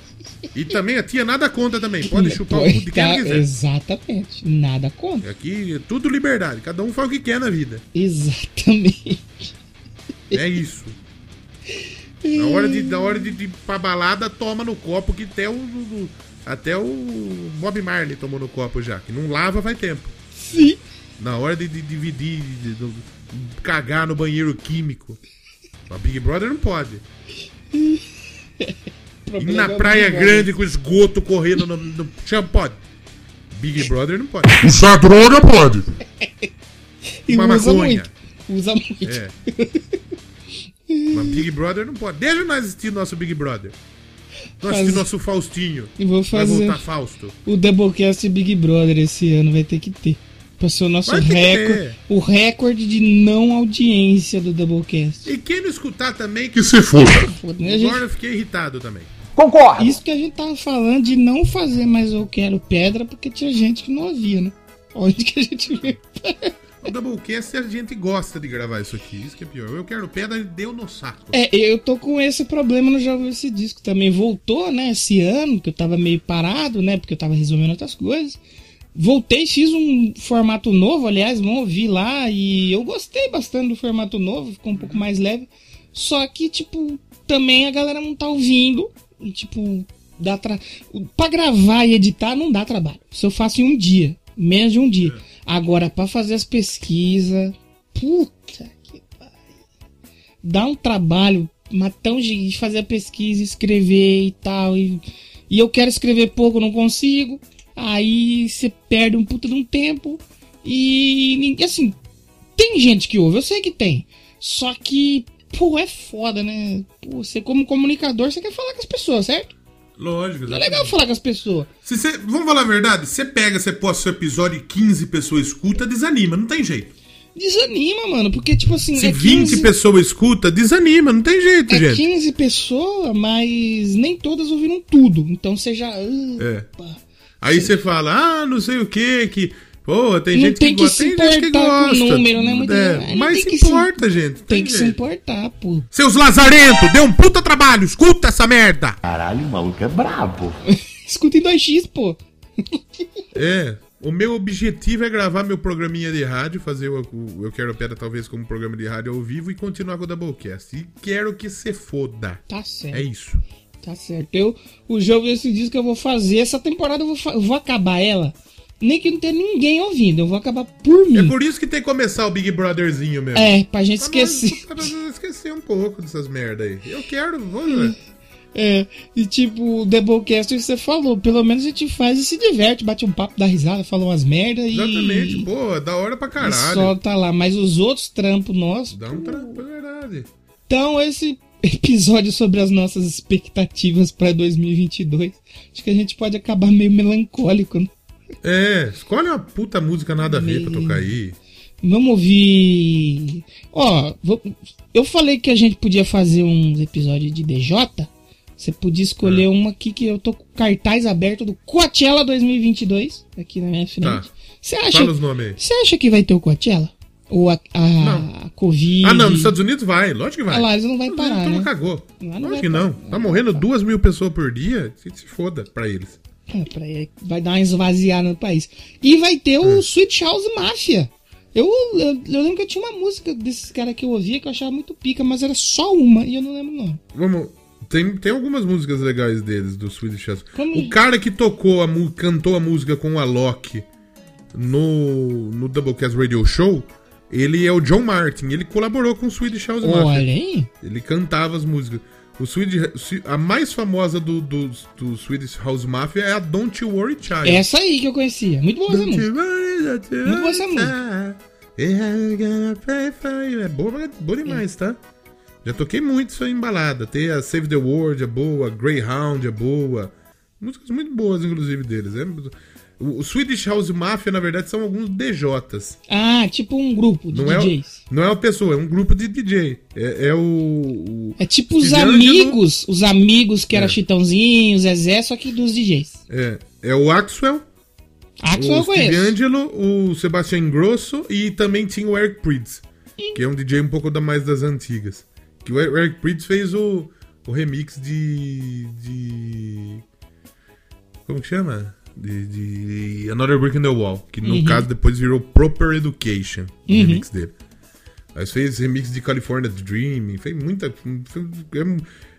E também a tia nada conta também. Pode chupar o cu de quem
Tá,
quiser.
exatamente. Nada contra.
Aqui é tudo liberdade. Cada um faz o que quer na vida.
Exatamente.
É isso. Na hora de, na hora de, de ir pra balada, toma no copo que até o, o- até o Bob Marley tomou no copo já. Que não lava faz tempo.
Sim.
Na hora de, de dividir, de, de- de cagar no banheiro químico. A Big Brother não pode. E na Praia Grande com esgoto correndo no, no chão pode. Big Brother não pode.
Usar droga pode.
E
Uma
usa
maconha.
muito. Usa muito.
É. Mas Big Brother não pode. Deixa nós assistir nosso Big Brother. Nós
Faz-
nosso Faustinho.
E vou
Vai
fazer
voltar Fausto.
o Doublecast Big Brother esse ano, vai ter que ter. Pra ser o nosso
Vai
recorde. O recorde de não audiência do Doublecast.
E quem não escutar também, que
se foda.
Foda, né? A gente-
Agora eu fiquei irritado também.
Concordo.
Isso que a gente tava falando de não fazer mais Eu Quero Pedra, porque tinha gente que não ouvia, né? Onde que a gente vê?
O Doublecast a gente gosta de gravar isso aqui. Isso que é pior. Eu quero pedra e deu no saco.
É, eu tô com esse problema no Já Ouviu Esse Disco também. Voltou, né, esse ano, que eu tava meio parado, né, porque eu tava resolvendo outras coisas. Voltei, fiz um formato novo, aliás, vão ouvir lá, e eu gostei bastante do formato novo, ficou um pouco mais leve. Só que, tipo, também a galera não tá ouvindo, e, tipo, dá tra... pra gravar e editar não dá trabalho. Isso eu faço em um dia, menos de um dia. Agora, pra fazer as pesquisas, puta que dá um trabalho matão de de fazer a pesquisa, escrever e tal. E, e eu quero escrever pouco, não consigo. Aí você perde um puta de um tempo. E assim, tem gente que ouve, eu sei que tem. Só que, pô, é foda, né? Pô, você como comunicador, você quer falar com as pessoas, certo?
Lógico.
É
exatamente.
legal falar com as pessoas.
Se vamos falar a verdade? Você pega, você posta seu episódio e 15 pessoas escuta, desanima, não tem jeito.
Desanima, mano, porque tipo assim.
Se
é
20
15
pessoas escuta, desanima, não tem jeito,
É
gente.
15 pessoas, mas nem todas ouviram tudo. Então você já.
É. Aí você fala, ah, não sei o que, que. Pô, tem
Não
gente
tem
que
que
gosta,
se
tem gente que
importar com o
gosta.
número, né? Muita
É,
gente-
mas
tem
se
que se-
importa, gente.
Tem que se
jeito.
importar, pô.
Seus lazarentos, deu um puta trabalho, escuta essa merda.
Caralho, o maluco é brabo.
Escuta em 2x, pô.
É, o meu objetivo é gravar meu programinha de rádio, fazer o, o Eu Quero Pedra talvez como programa de rádio ao vivo e continuar com o Doublecast. E quero que se foda.
Tá certo.
É isso.
Tá certo. Eu, o jogo esse disco que eu vou fazer, essa temporada eu vou, eu vou acabar ela. Nem que não tenha ninguém ouvindo, eu vou acabar por mim.
É por isso que tem que começar o Big Brotherzinho mesmo.
É, pra gente
Pra nós-
esquecer.
Pra nós esquecer um pouco dessas merda aí. Eu quero, vou. né?
É, e tipo, o Doublecast você falou, pelo menos a gente faz e se diverte, bate um papo, dá risada, fala umas merda e.
Exatamente, pô, da hora pra caralho.
solta lá. Mas os outros trampos nossos.
Dá um trampo, é verdade.
Então, esse episódio sobre as nossas expectativas pra 2022, acho que a gente pode acabar meio melancólico. Né?
É, escolhe uma puta música nada a ver pra tocar aí.
Vamos ouvir. Ó, eu falei que a gente podia fazer uns episódios de DJ. Você podia
É.
escolher uma aqui que eu tô com cartaz aberto do Coachella 2022 aqui na minha frente.
Tá.
Você acha,
Fala os nomes aí.
você acha que vai ter o Coachella? Ou a, a Covid.
Ah, não, nos Estados Unidos vai, lógico que vai.
Ah, lá eles não vai parar,
Então
né?
cagou.
Lá não
Lógico que não. Tá morrendo duas mil pessoas por dia, se foda pra eles.
É, vai dar uma esvaziada no país. E vai ter o Sweet House Mafia. Eu, eu, eu lembro que eu tinha uma música desses caras que eu ouvia que eu achava muito pica, mas era só uma e eu não lembro o nome.
Vamos. Tem, tem algumas músicas legais deles, do Swedish House.
Como-
O cara que tocou a cantou a música com o Alok no, no Doublecast Radio Show, ele é o John Martin. Ele colaborou com o Swedish House Mafia.
Olha aí.
Ele cantava as músicas. O Swedish, a mais famosa do, do, do Swedish House Mafia é a Don't You Worry Child.
Essa aí que eu conhecia. Muito boa essa música.
worry,
Muito boa essa
you. É boa, boa demais, tá? Já toquei muito isso aí em balada. Tem a Save the World, é boa. Greyhound é boa. Músicas muito boas, inclusive, deles. É, o, o Swedish House Mafia, na verdade, são alguns DJs.
Ah, tipo um grupo de
Não é,
DJs.
não é uma pessoa, é um grupo de DJ. É, é o, o-
É tipo os amigos, os amigos que era
É.
Chitãozinho, Zezé, só que dos DJs.
É, é o Axwell,
Axel
o
eu conheço.
Angelo, o Sebastian Grosso e também tinha o Eric Prydz, que é um DJ um pouco da mais das antigas. Que o Eric Prydz fez o, o remix de, de. Como que chama? De, de Another Brick in the Wall, que no
Uhum.
caso depois virou Proper Education, o remix dele. Aí fez remix de California Dreaming, fez muita. é um-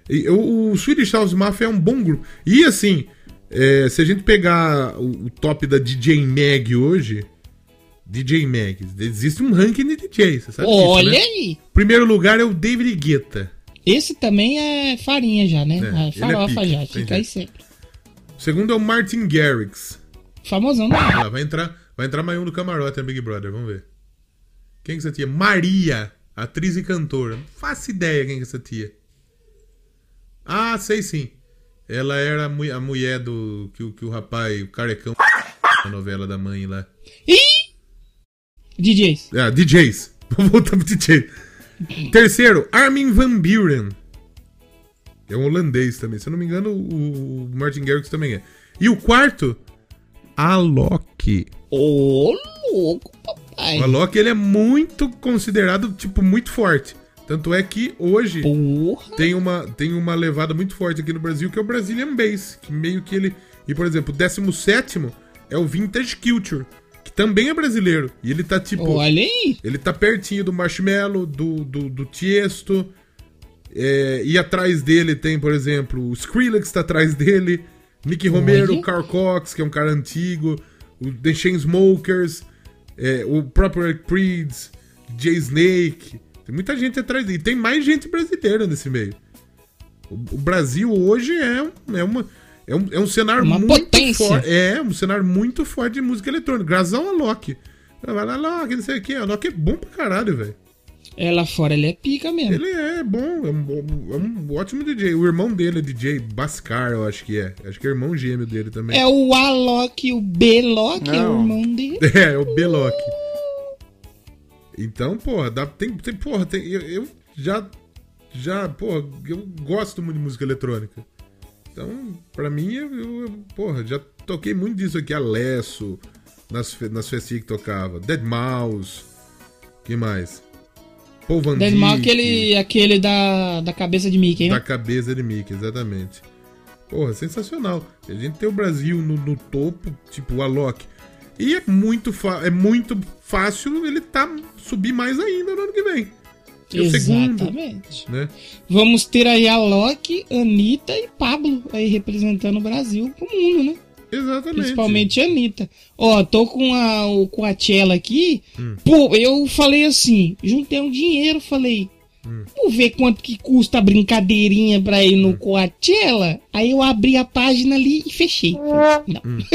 e o, Swedish House Mafia é um bom grupo. E assim, é, se a gente pegar o, o top da DJ Mag hoje, DJ Mag, existe um ranking de DJs, você sabe disso,
Olha
né?
aí.
Primeiro lugar é o David Guetta.
Esse também é farinha já, né?
É, é
farofa
pica,
já, fica aí sempre.
O segundo é o Martin Garrix.
Famosão, né?
Lá, vai entrar, vai entrar mais um do camarote Big Brother, vamos ver. Quem que é essa tia? Maria, atriz e cantora. Não faço ideia quem que é essa tia. Ah, sei sim. Ela era a, mu- a mulher do. Que, o- que o rapaz, o carecão, na novela da mãe lá.
Ih! DJs.
Ah, DJs. Vou voltar pro DJ. Terceiro, Armin Van Buren. É um holandês também. Se eu não me engano, o Martin Garrix também é. E o quarto, Alok.
Ô, louco, papai.
O Alok, ele é muito considerado, tipo, muito forte. Tanto é que hoje
Porra.
tem uma, tem uma levada muito forte aqui no Brasil, que é o Brazilian Bass. Que meio que ele... E, por exemplo, o 17 é o Vintage Culture, que também é brasileiro. E ele tá, tipo...
Olha aí.
Ele tá pertinho do Marshmello, do, do, do Tiesto. É, e atrás dele tem, por exemplo, o Skrillex tá atrás dele. Nick Romero, o Carl Cox, que é um cara antigo. O The Chainsmokers. é, o próprio Eric Prydz. Jay Snake. Tem muita gente atrás dele. E tem mais gente brasileira nesse meio. O, o Brasil hoje é, um- é uma... É um, é um cenário
Uma
muito forte. É, um cenário muito forte de música eletrônica. Graças ao Alok. Vai lá, Alok, não sei o que. Alok é bom pra caralho, velho.
É, lá fora ele é pica mesmo.
Ele é bom, é um, é um ótimo DJ. O irmão dele é DJ Bascar, eu acho que é. Acho que é irmão gêmeo dele também.
É o Alok e o B-Lock, é o irmão dele.
É, é o Beloc. Então, porra, dá, tem, tem, porra, tem, eu, eu já, já, porra, eu gosto muito de música eletrônica. Então, pra mim, eu, eu- eu, porra, já toquei muito disso aqui, Alesso, nas, nas festinhas que tocava. Dead Mouse, que mais?
Dead Mal, aquele, aquele da, da cabeça de Mickey,
Da
né?
cabeça de Mickey, exatamente. Porra, sensacional. A gente tem o Brasil no, no topo, tipo o Alok. E é muito, é muito fácil ele tá subir mais ainda no ano que vem. É o segundo,
Exatamente.
né?
Vamos ter aí a Loki, Anitta e Pablo aí representando o Brasil pro mundo, né?
Exatamente.
Principalmente a Anitta. Ó, tô com a, o Coachella aqui.
Hum.
Pô, eu falei assim, juntei um dinheiro, falei,
Hum.
vamos ver quanto que custa a brincadeirinha pra ir no Coachella. Aí eu abri a página ali e fechei. Não.
Hum.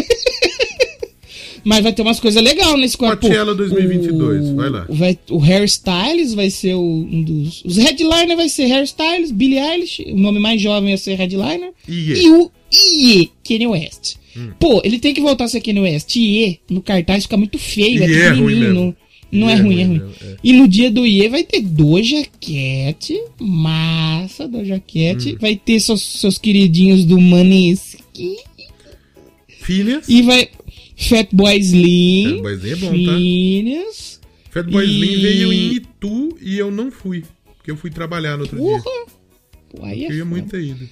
Mas vai ter umas coisas legais nesse Pô,
Coachella 2022, vai lá.
Vai, o Hairstyles vai ser o, um dos... Os headliner vai ser Hairstyles, Billie Eilish, o nome mais jovem vai ser headliner.
Iê.
E o Iê, Kanye West. Pô, ele tem que voltar a ser Kanye West. Iê, no cartaz fica muito feio, é
Iê é ruim mesmo.
não não é,
é
ruim, é ruim.
mesmo, é.
E no dia do Iê vai ter Doja Cat, massa Doja
Hum.
Cat. Vai ter seus, seus queridinhos do Maneskin.
Filhas.
E vai... Fat Boy Slim.
Fat Boy Slim é bom, tá?
Filhas.
Fatboy
E-
Slim veio em Itu e eu não fui. Porque eu fui trabalhar no outro dia.
Porra! Pô, aí é
Eu
foda.
muito ter ido.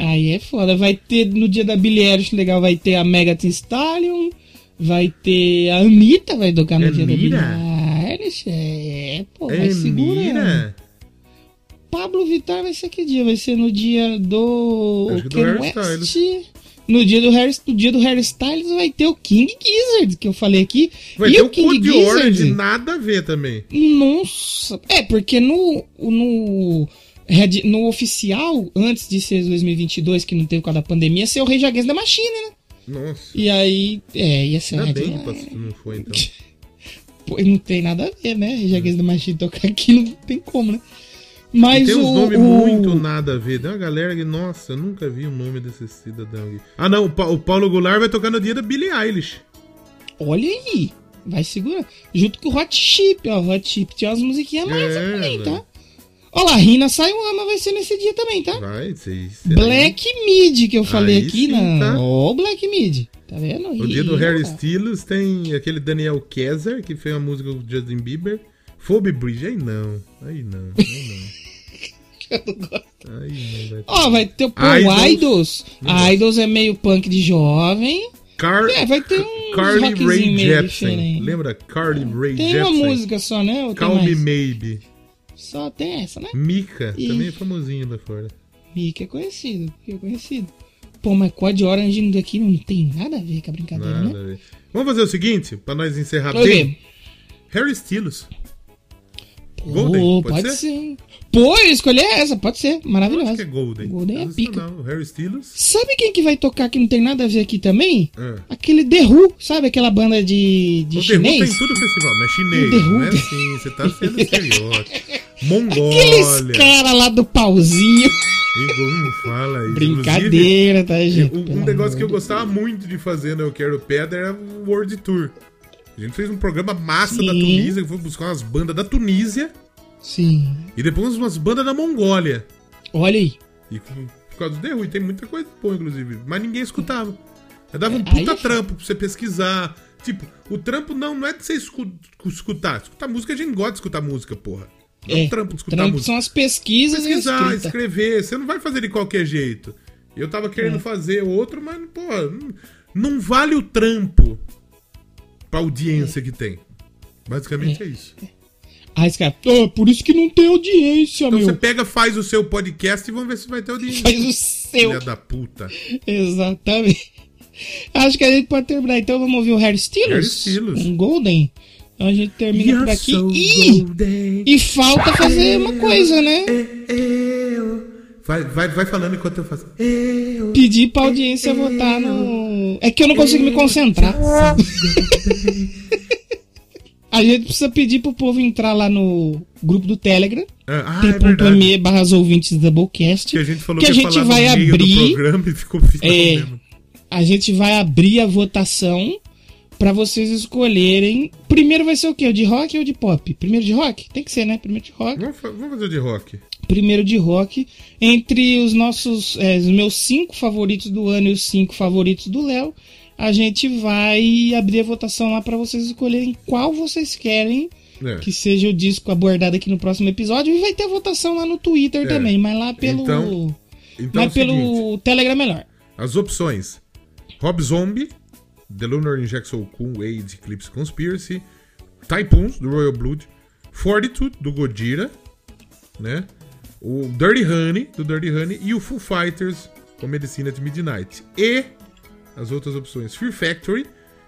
Aí é foda. Vai ter no dia da Billie Eilish, legal, vai ter a Mega Thee Stallion, vai ter a Anitta, vai tocar no dia da Billie? Eilish. É, pô, vai
É,
segurando.
mira.
Pablo Vittar vai ser que dia? Vai ser no dia do
Acho do Harry
West. No dia do Harry, no dia do Harry Styles vai ter o King Gizzard, que eu falei aqui.
Vai
e
ter
o King
Code Orange,
Gizzard,
nada a ver também.
nossa. É, porque no no no oficial, antes de ser 2022, que não teve por causa da pandemia, ia ser o Rei Against da Machine, né?
Nossa.
E aí, é, ia ser
Ainda bem que passou- não foi, então.
Pô, não tem nada a ver, né? Rage Against the Machine tocar aqui não tem como, né? Mas
tem uns
o,
nomes
o-
muito nada a ver. Tem uma galera que, nossa, eu nunca vi o nome desse cidadão aqui. Ah, não, o, Pa- o Paulo Goulart vai tocar no dia da Billie Eilish.
Olha aí, vai segurar. Junto com o Hot Chip, ó. Hot Chip tinha umas musiquinhas mais
É,
também,
né?
tá? Olha lá, Rina Sayama vai ser nesse dia também, tá?
Vai, sei.
Black Mid que eu falei
Aí
aqui,
sim,
não.
tá?
Ó, o Black Mid. Tá vendo?
No dia do Harry. Styles tem aquele Daniel Kessler, que fez uma música com o Justin Bieber. Phoebe Bridge, aí não. Aí não, aí não. Aí não vai ter.
Ó, vai ter o Paul
Idols.
Idols. É meio punk de jovem.
Car
É, vai ter uns
Carly
meio
Jepsen. Lembra? Carly
Tem
Jepsen.
uma música só, né? Ou tem
Call Me? Maybe.
Só tem essa, né?
Mika,
Ih.
também é famosinho lá fora.
Mickey é conhecido, é conhecido. Pô, mas Code Orange daqui não tem nada a ver com a brincadeira,
Nada
né?
a ver. Vamos fazer o seguinte, pra nós encerrar
Oi,
bem. Harry Styles.
Pô,
Golden,
pode,
pode
ser?
ser?
Pô, eu escolhi essa, pode ser.
Acho
Maravilhosa.
que é Golden.
Golden é pica.
Não, Harry Styles.
Sabe quem que vai tocar que não tem nada a ver aqui também?
É.
Aquele The Who, sabe aquela banda de, de
O The Who
chinês?
tem tudo festival, mas chinês,
O The Who
não é assim, você tá sendo estereótipo.
Aqueles
Mongólia.
cara lá do pauzinho.
Igor, não fala isso.
Brincadeira, tá, gente?
Um, um negócio que eu gostava muito de fazer no Eu Quero Pedra era o World Tour. A gente fez um programa massa
Sim.
da Tunísia, que foi buscar umas bandas da Tunísia
Sim.
e depois umas bandas da Mongólia.
Olha aí.
E por causa do The e tem muita coisa boa, inclusive. Mas ninguém escutava. Eu dava um
É, aí
puta
é
trampo pra você pesquisar. Tipo, o trampo não, não é de você escu- escutar. Escutar música, a gente gosta de escutar música, porra. É,
É,
um trampo escutar
trampo
música.
são as pesquisas
Pesquisar, escrever. Você não vai fazer de qualquer jeito. Eu tava querendo
É.
fazer outro, mas, porra, não, não vale o trampo pra audiência que tem. Basicamente é, isso.
Ah, esse cara, "Ah, por isso que não tem audiência,
Então
meu.
você pega, faz o seu podcast e vamos ver se vai ter audiência.
Faz o seu.
Filha da puta.
Exatamente. Acho que a gente pode terminar. Então vamos ouvir o Harry Styles.
Harry Styles.
Um Golden. A gente termina por aqui.
so golden.
e falta fazer uma coisa, né?
Eu. Vai, vai, vai falando enquanto eu faço. Eu.
Pedir pra audiência votar no. É que eu não consigo me concentrar. A gente precisa pedir pro povo entrar lá no grupo do Telegram.
Ah, é
T.me
verdade.
barra ouvintes Doublecast.
Que a gente falou
que
que,
a gente vai
meio do
abrir.
programa e ficou final
É, a gente vai abrir a votação pra vocês escolherem. Primeiro vai ser o quê? O de rock ou de pop? Primeiro de rock? Tem que ser, né? Primeiro de rock.
Vamos, fa- vamos fazer o de rock.
Primeiro de rock. Entre os nossos, é, os meus cinco favoritos do ano e os cinco favoritos do Léo, a gente vai abrir a votação lá pra vocês escolherem qual vocês querem
É.
que seja o disco abordado aqui no próximo episódio. E vai ter a votação lá no Twitter
É.
também, mas lá pelo.
Então- Então, é
mas
seguinte,
pelo Telegram é melhor.
as opções: Rob Zombie, The Lunar Injection Cool Wade Eclipse Conspiracy, Typhoons, do Royal Blood, Fortitude, do Godira, né? O Dirty Honey, do Dirty Honey, e o Foo Fighters, com Medicina at Midnight. E as outras opções: Fear Factory,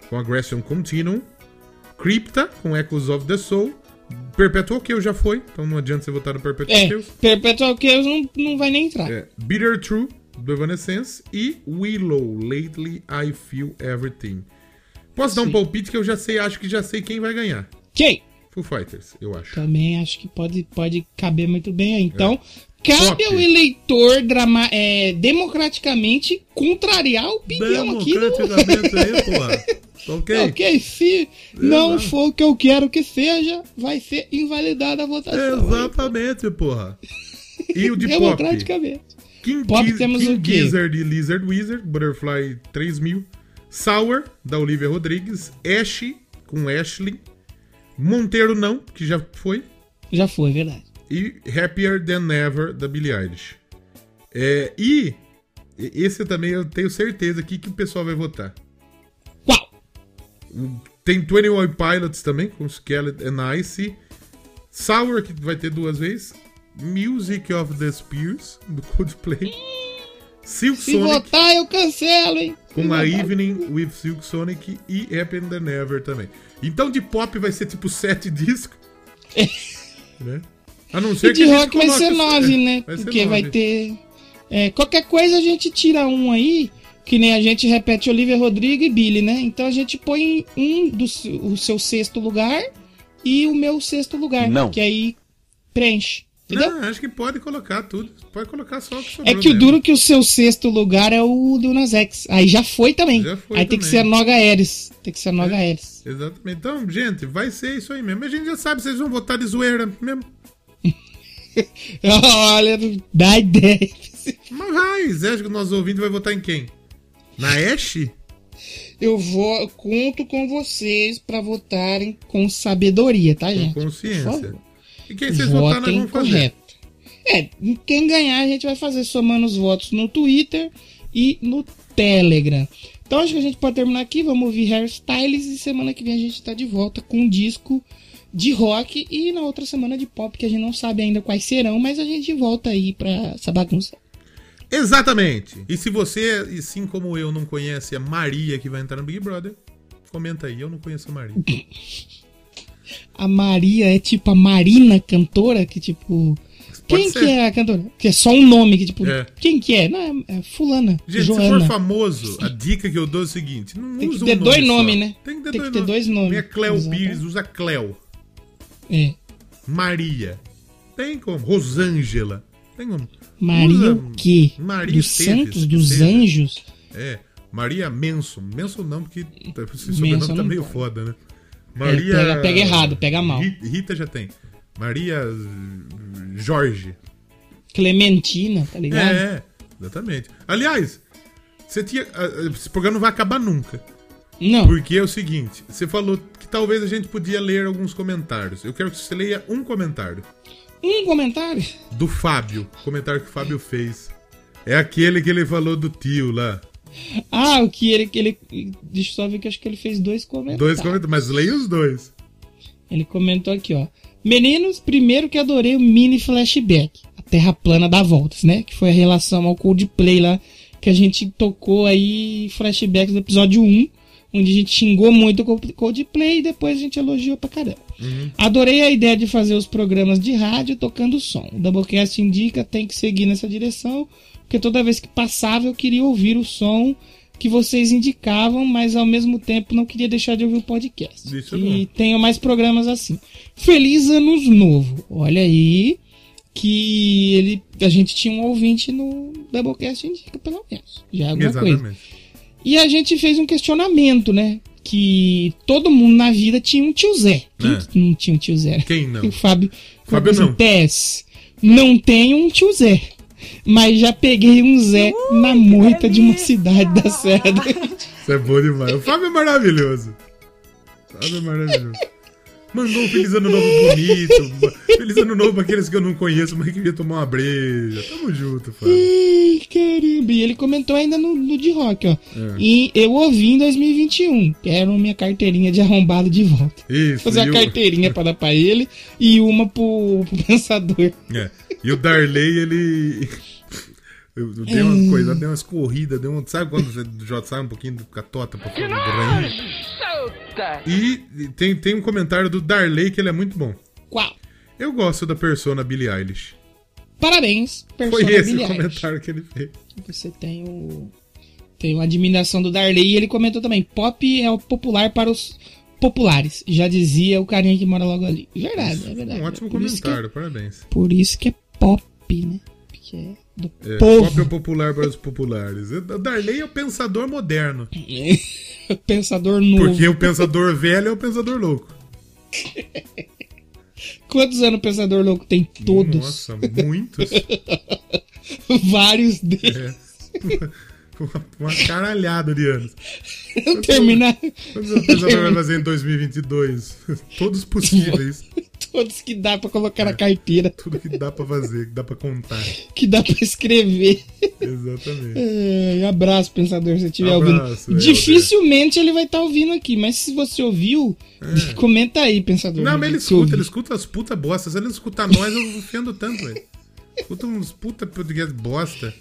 com Aggression Continuum, Crypta, com Echoes of the Soul, Perpetual Kill já foi, então não adianta você votar no Perpetual
É,
Kills.
Perpetual Chaos não, não vai nem entrar.
É, Bitter True, do Evanescence, e Willow, Lately I Feel Everything. Posso dar um
Sim.
palpite que eu já sei, acho que já sei quem vai ganhar.
Quem?
Foo Fighters, eu acho.
Também acho que pode, pode caber muito bem aí. Então, cabe
É. Top.
ao eleitor drama, é, democraticamente contrariar o opinião aqui do...
Democraticamente aí, porra. Ok?
Ok, se não for o que eu quero que seja, vai ser invalidada a votação.
Exatamente, porra. E o de pop? King,
Pop
Giz-
temos
King
o quê?
Gizzard e Lizard Wizard, Butterfly 3000, Sour, da Olivia Rodrigues, Ash, com Ashley, Monteiro não, que já foi.
Já foi, é verdade.
E Happier Than Ever, da Billie Eilish. É, e e- esse também eu tenho certeza aqui que o pessoal vai votar.
Qual?
Tem 21 Pilots também, com Skeleton and Ice. Sour, que vai ter duas vezes. Music of the Spears, do Coldplay. Silk
Se
Sonic,
votar, eu cancelo, hein? Se
com a
votar-
Evening with Silk Sonic e Happier Than Ever também. Então de pop vai ser tipo sete discos. né? A não ser
E de
que
rock vai ser nove,
é,
né?
vai ser
Porque vai
nove.
ter. é, qualquer coisa a gente tira um aí, que nem a gente repete Olivia Rodrigo e Billy, né? Então a gente põe um do seu- o seu sexto lugar e o meu sexto lugar.
Não.
Que aí preenche. Entendeu?
Não, acho que pode colocar tudo. Pode colocar só o que sobrou
É que o
mesmo.
duro que o seu sexto lugar é o do Nas X. Aí já foi também.
Já foi
aí tem que
também.
ser a Noga Ares. Tem que ser a Noga Ares.
Exatamente. Então, gente, vai ser isso aí mesmo. A gente já sabe, vocês vão votar de zoeira mesmo.
Olha, dá ideia.
Mas vai, você acha que o nosso ouvinte vai votar em quem? Na Ash?
Eu vou, eu conto com vocês pra votarem com sabedoria, tá,
Com
gente?
consciência. E quem vocês votarem, nós vamos fazer.
correto. É, quem ganhar a gente vai fazer somando os votos no Twitter e no Telegram. Então acho que a gente pode terminar aqui, vamos ouvir hairstyles e semana que vem a gente tá de volta com um disco de rock e na outra semana de pop, que a gente não sabe ainda quais serão, mas a gente volta aí pra essa bagunça.
Exatamente. E se você, assim como eu, não conhece a Maria que vai entrar no Big Brother, comenta aí. Eu não conheço a Maria.
A Maria é tipo a Marina cantora, que tipo.
Pode
Quem
ser.
que é a cantora? Que é só um nome, que tipo.
É.
Quem que é? Não, é, é fulana.
Gente,
Joana.
se for famoso, a dica que eu dou é o seguinte: não
Tem que
usa
ter
um
dois
nome
nomes,
só.
né?
Tem que ter,
Tem
dois,
que ter dois nomes.
Minha Cleo
Exato.
Pires usa Cleo.
É.
Maria. Tem como. Rosângela. Tem como.
Maria
Usa
o quê?
Maria
dos
Esteves,
santos, dos anjos?
É. Maria Menson. Menson não, porque esse
Manson
sobrenome tá meio
pode.
foda, né?
É, pega- pega errado, pega mal.
Ri- Rita já tem. Maria Jorge.
Clementina, tá ligado?
É, exatamente. Aliás, você tinha. ah, ah, Esse programa não vai acabar nunca.
Não.
Porque é o seguinte: você falou que talvez a gente podia ler alguns comentários. Eu quero que você leia um comentário.
Um comentário?
Do Fábio. Comentário que o Fábio fez. É aquele que ele falou do tio lá.
Ah, o que ele, ele. Deixa eu só ver que acho que ele fez dois comentários.
Dois comentários, mas leia os dois.
Ele comentou aqui, ó. Meninos, primeiro que adorei o mini flashback. A Terra Plana dá voltas, né? Que foi a relação ao Coldplay lá. Que a gente tocou aí flashbacks do episódio 1. Onde a gente xingou muito o Coldplay e depois a gente elogiou pra caramba. Adorei a ideia de fazer os programas de rádio tocando som. O Doublecast indica tem que seguir nessa direção, porque toda vez que passava eu queria ouvir o som que vocês indicavam, mas ao mesmo tempo não queria deixar de ouvir o podcast.
Isso é
e tenho mais programas assim. Feliz Anos Novo. Olha aí que ele, a gente tinha um ouvinte no Doublecast indica pelo menos. Já é alguma coisa.
Exatamente.
E a gente fez um questionamento, né? Que todo mundo na vida tinha um tio Zé. Quem
É.
não tinha um tio Zé?
Quem não?
O Fábio.
Fábio não.
Tess, não tenho um tio Zé. Mas já peguei um Zé na moita de uma cidade da Serra
Isso é bom demais. O Fábio é maravilhoso. O Fábio é maravilhoso. Mandou um feliz ano novo bonito. Feliz ano novo pra aqueles que eu não conheço, mas queria tomar uma breja. Tamo junto, Fábio.
Ai, caramba. E ele comentou ainda no, no de rock, ó.
É.
E eu ouvi em 2021. Quero minha carteirinha de arrombado de volta.
Isso.
Fazer
e
a
o-
carteirinha pra dar pra ele e uma pro, pro pensador.
É. E o Darley, ele. Eu eu dei
É.
uma coisa, dei umas corridas, dei um. Sabe quando você já sai um pouquinho do catota pra fora do? E tem, tem um comentário do Darley que ele é muito bom.
Qual?
Eu gosto da persona Billie Eilish.
Parabéns,
Foi
persona
esse
Billie
o
Eilish.
comentário que ele fez.
Você tem o. Tem uma admiração do Darley e ele comentou também: pop é o popular para os populares. Já dizia o carinha que mora logo ali. Verdade, é verdade.
Um ótimo
Isso
comentário,
é,
parabéns.
por isso que é pop, né? Porque é do
É,
povo.
pop é o popular para os populares. Darley é o pensador moderno.
Pensador novo.
Porque o pensador velho é o pensador louco.
Quantos anos o Pensador Louco tem? Todos.
Nossa, muitos.
Vários deles.
É. Uma, caralhada de anos.
Terminar
Quantos episódios vai fazer em 2022? Todos possíveis.
todos que dá pra colocar na carteira,
Tudo que dá pra fazer, que dá pra contar.
que dá pra escrever.
Exatamente.
É, abraço, pensador, se você estiver ouvindo. Dificilmente ele vai estar ouvindo aqui, mas se você ouviu, comenta aí, pensador.
É. Não, mas ele escuta, ele escuta as puta bosta. Se ele não escutar nós, eu ofendo tanto, velho. Escuta uns puta podcast bosta.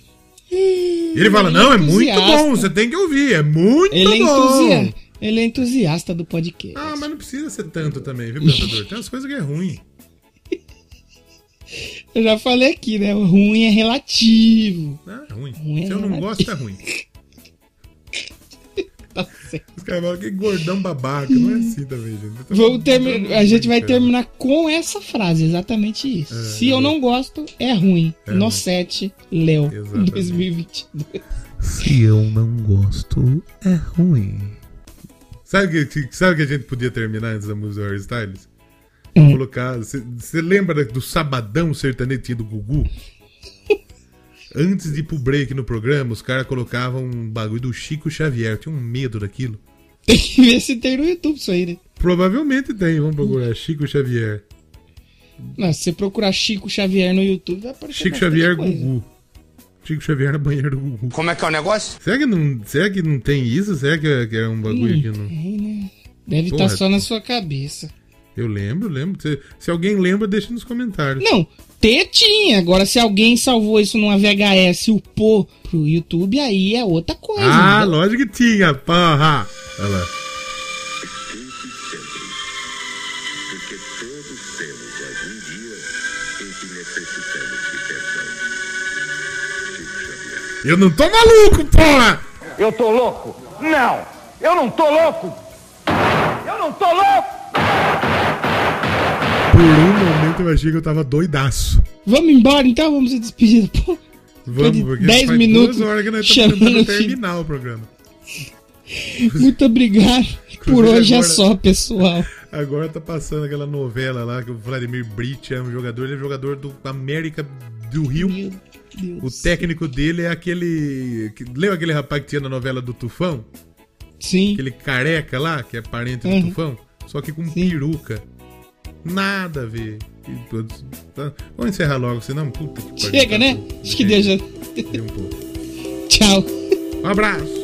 E ele fala, não, é muito
entusiasta.
bom, você tem que ouvir, é muito
Ele é,
bom.
ele é entusiasta do podcast.
Ah, mas não precisa ser tanto também, viu, pensador? Tem umas coisas que é ruim.
Eu já falei aqui, né? O ruim é relativo.
Não, é ruim.
Ruim é
Se eu não
relativo.
gosto, é ruim.
Tá certo.
Os caras falam que gordão babaca. Não é assim também, gente.
Vou termi- a gente vai terminar com essa frase, exatamente isso. Se eu não gosto, é ruim.
É
no
ruim.
7, Léo,
Exatamente.
2022.
Se eu não gosto, é ruim. Sabe o que, sabe que a gente podia terminar antes da música do Harry Styles?
Hum.
Colocar. Você lembra do Sabadão Sertanejo do Gugu? Antes de ir pro break no programa, os caras colocavam um bagulho do Chico Xavier. Eu tinha um medo daquilo.
Tem que ver se tem no YouTube isso aí, né?
Provavelmente tem, vamos procurar. Chico Xavier.
Não, se você procurar Chico Xavier no YouTube, vai aparecer
Chico Xavier
coisa.
Gugu. Chico Xavier na banheira do Gugu.
Como é que é o negócio?
Será que não, será que não tem isso? Será que é, que é um bagulho
Hum,
que não.
tem, né? Deve estar só na sua cabeça.
Eu lembro, lembro. Se, se alguém lembra, deixa nos comentários.
Não, tetinha. Agora, se alguém salvou isso numa VHS e upou pro YouTube, aí é outra coisa.
Ah,
entendeu?
lógico que tinha, porra! Olha lá. Eu não tô maluco, porra!
Eu tô louco? Não! Eu não tô louco! Eu não tô louco!
Por um momento eu achei que eu tava doidaço.
Vamos embora então? Vamos se despedir. Pô,
Vamos, porque
10
faz
minutos
duas horas que nós estamos tentando terminar o programa.
muito obrigado. Por hoje é
agora-
só, pessoal.
Agora tá passando aquela novela lá que o Vladimir Brich é um jogador, ele é jogador do América do Rio.
Meu Deus.
O técnico dele é aquele. que- Lembra aquele rapaz que tinha na novela do Tufão?
Sim.
Aquele careca lá, que é parente do
Uhum.
Tufão? Só que com peruca. Nada a ver. Tá- Vamos encerrar logo, senão, puta que.
Chega,
tá
né? Acho que deu já.
Um pouco.
Tchau.
Um abraço.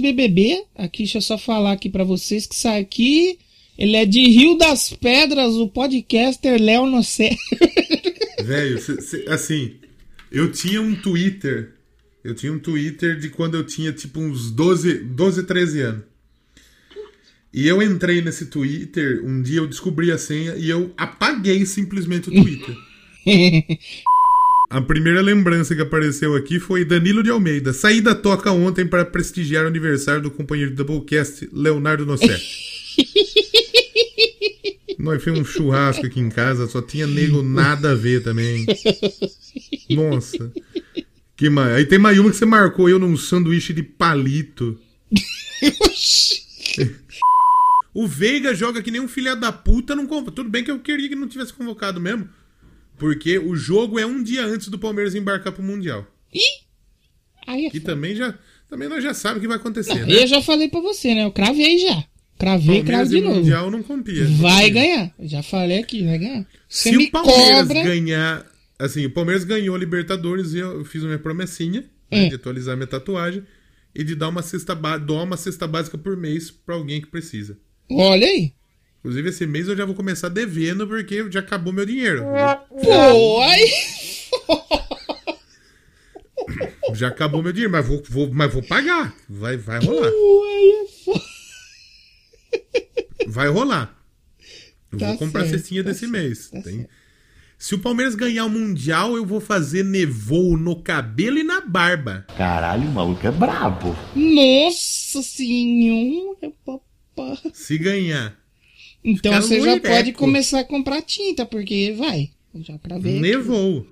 BBB. Aqui, deixa eu só falar aqui pra vocês que sai aqui. Ele é de Rio das Pedras, o podcaster Léo Nocé.
Velho, assim, eu tinha um Twitter. Eu tinha um Twitter de quando eu tinha tipo uns 12, 12 13 anos. E eu entrei nesse Twitter, um dia eu descobri a senha e eu apaguei simplesmente o Twitter. A primeira lembrança que apareceu aqui foi Danilo de Almeida. Saí da toca ontem para prestigiar o aniversário do companheiro do Doublecast, Leonardo Nocé. Nós fizemos um churrasco aqui em casa, só tinha nego nada a ver também. Nossa. Que mais? Aí tem mais uma que você marcou eu num sanduíche de palito. o Veiga joga que nem um filho da puta, não convoca. Tudo bem que eu queria que não tivesse convocado mesmo. Porque o jogo é um dia antes do Palmeiras embarcar pro Mundial.
Aí é
Que também já. Também nós já sabemos o que vai acontecer,
Não,
né?
Eu já falei pra você, né? Eu cravei já. Cravei,
Palmeiras
cravo de
e
novo.
Mundial não compia.
Vai ganhar. Já falei aqui, vai ganhar. Você
Se o Palmeiras
cobra.
ganhar. Assim, o Palmeiras ganhou a Libertadores e eu fiz uma promessinha né,
Hum.
de atualizar minha tatuagem e de dar uma cesta, ba- doar uma cesta básica por mês pra alguém que precisa.
Olha aí.
Inclusive, esse mês eu já vou começar devendo porque já acabou meu dinheiro.
Pô, aí.
Já acabou meu dinheiro, mas vou, vou- mas vou pagar. Vai, vai rolar.
É.
Vai rolar. Eu
Tá
vou comprar a
certo,
cestinha
tá
desse
certo,
mês.
tá
Tem- Se o Palmeiras ganhar o Mundial, eu vou fazer nevoo no cabelo e na barba.
Caralho, o maluco é brabo.
Nossa senhora, papá.
Se ganhar.
Então
Ficar
você já pode começar a comprar tinta, porque vai. Já cravei. aqui.
Nevou.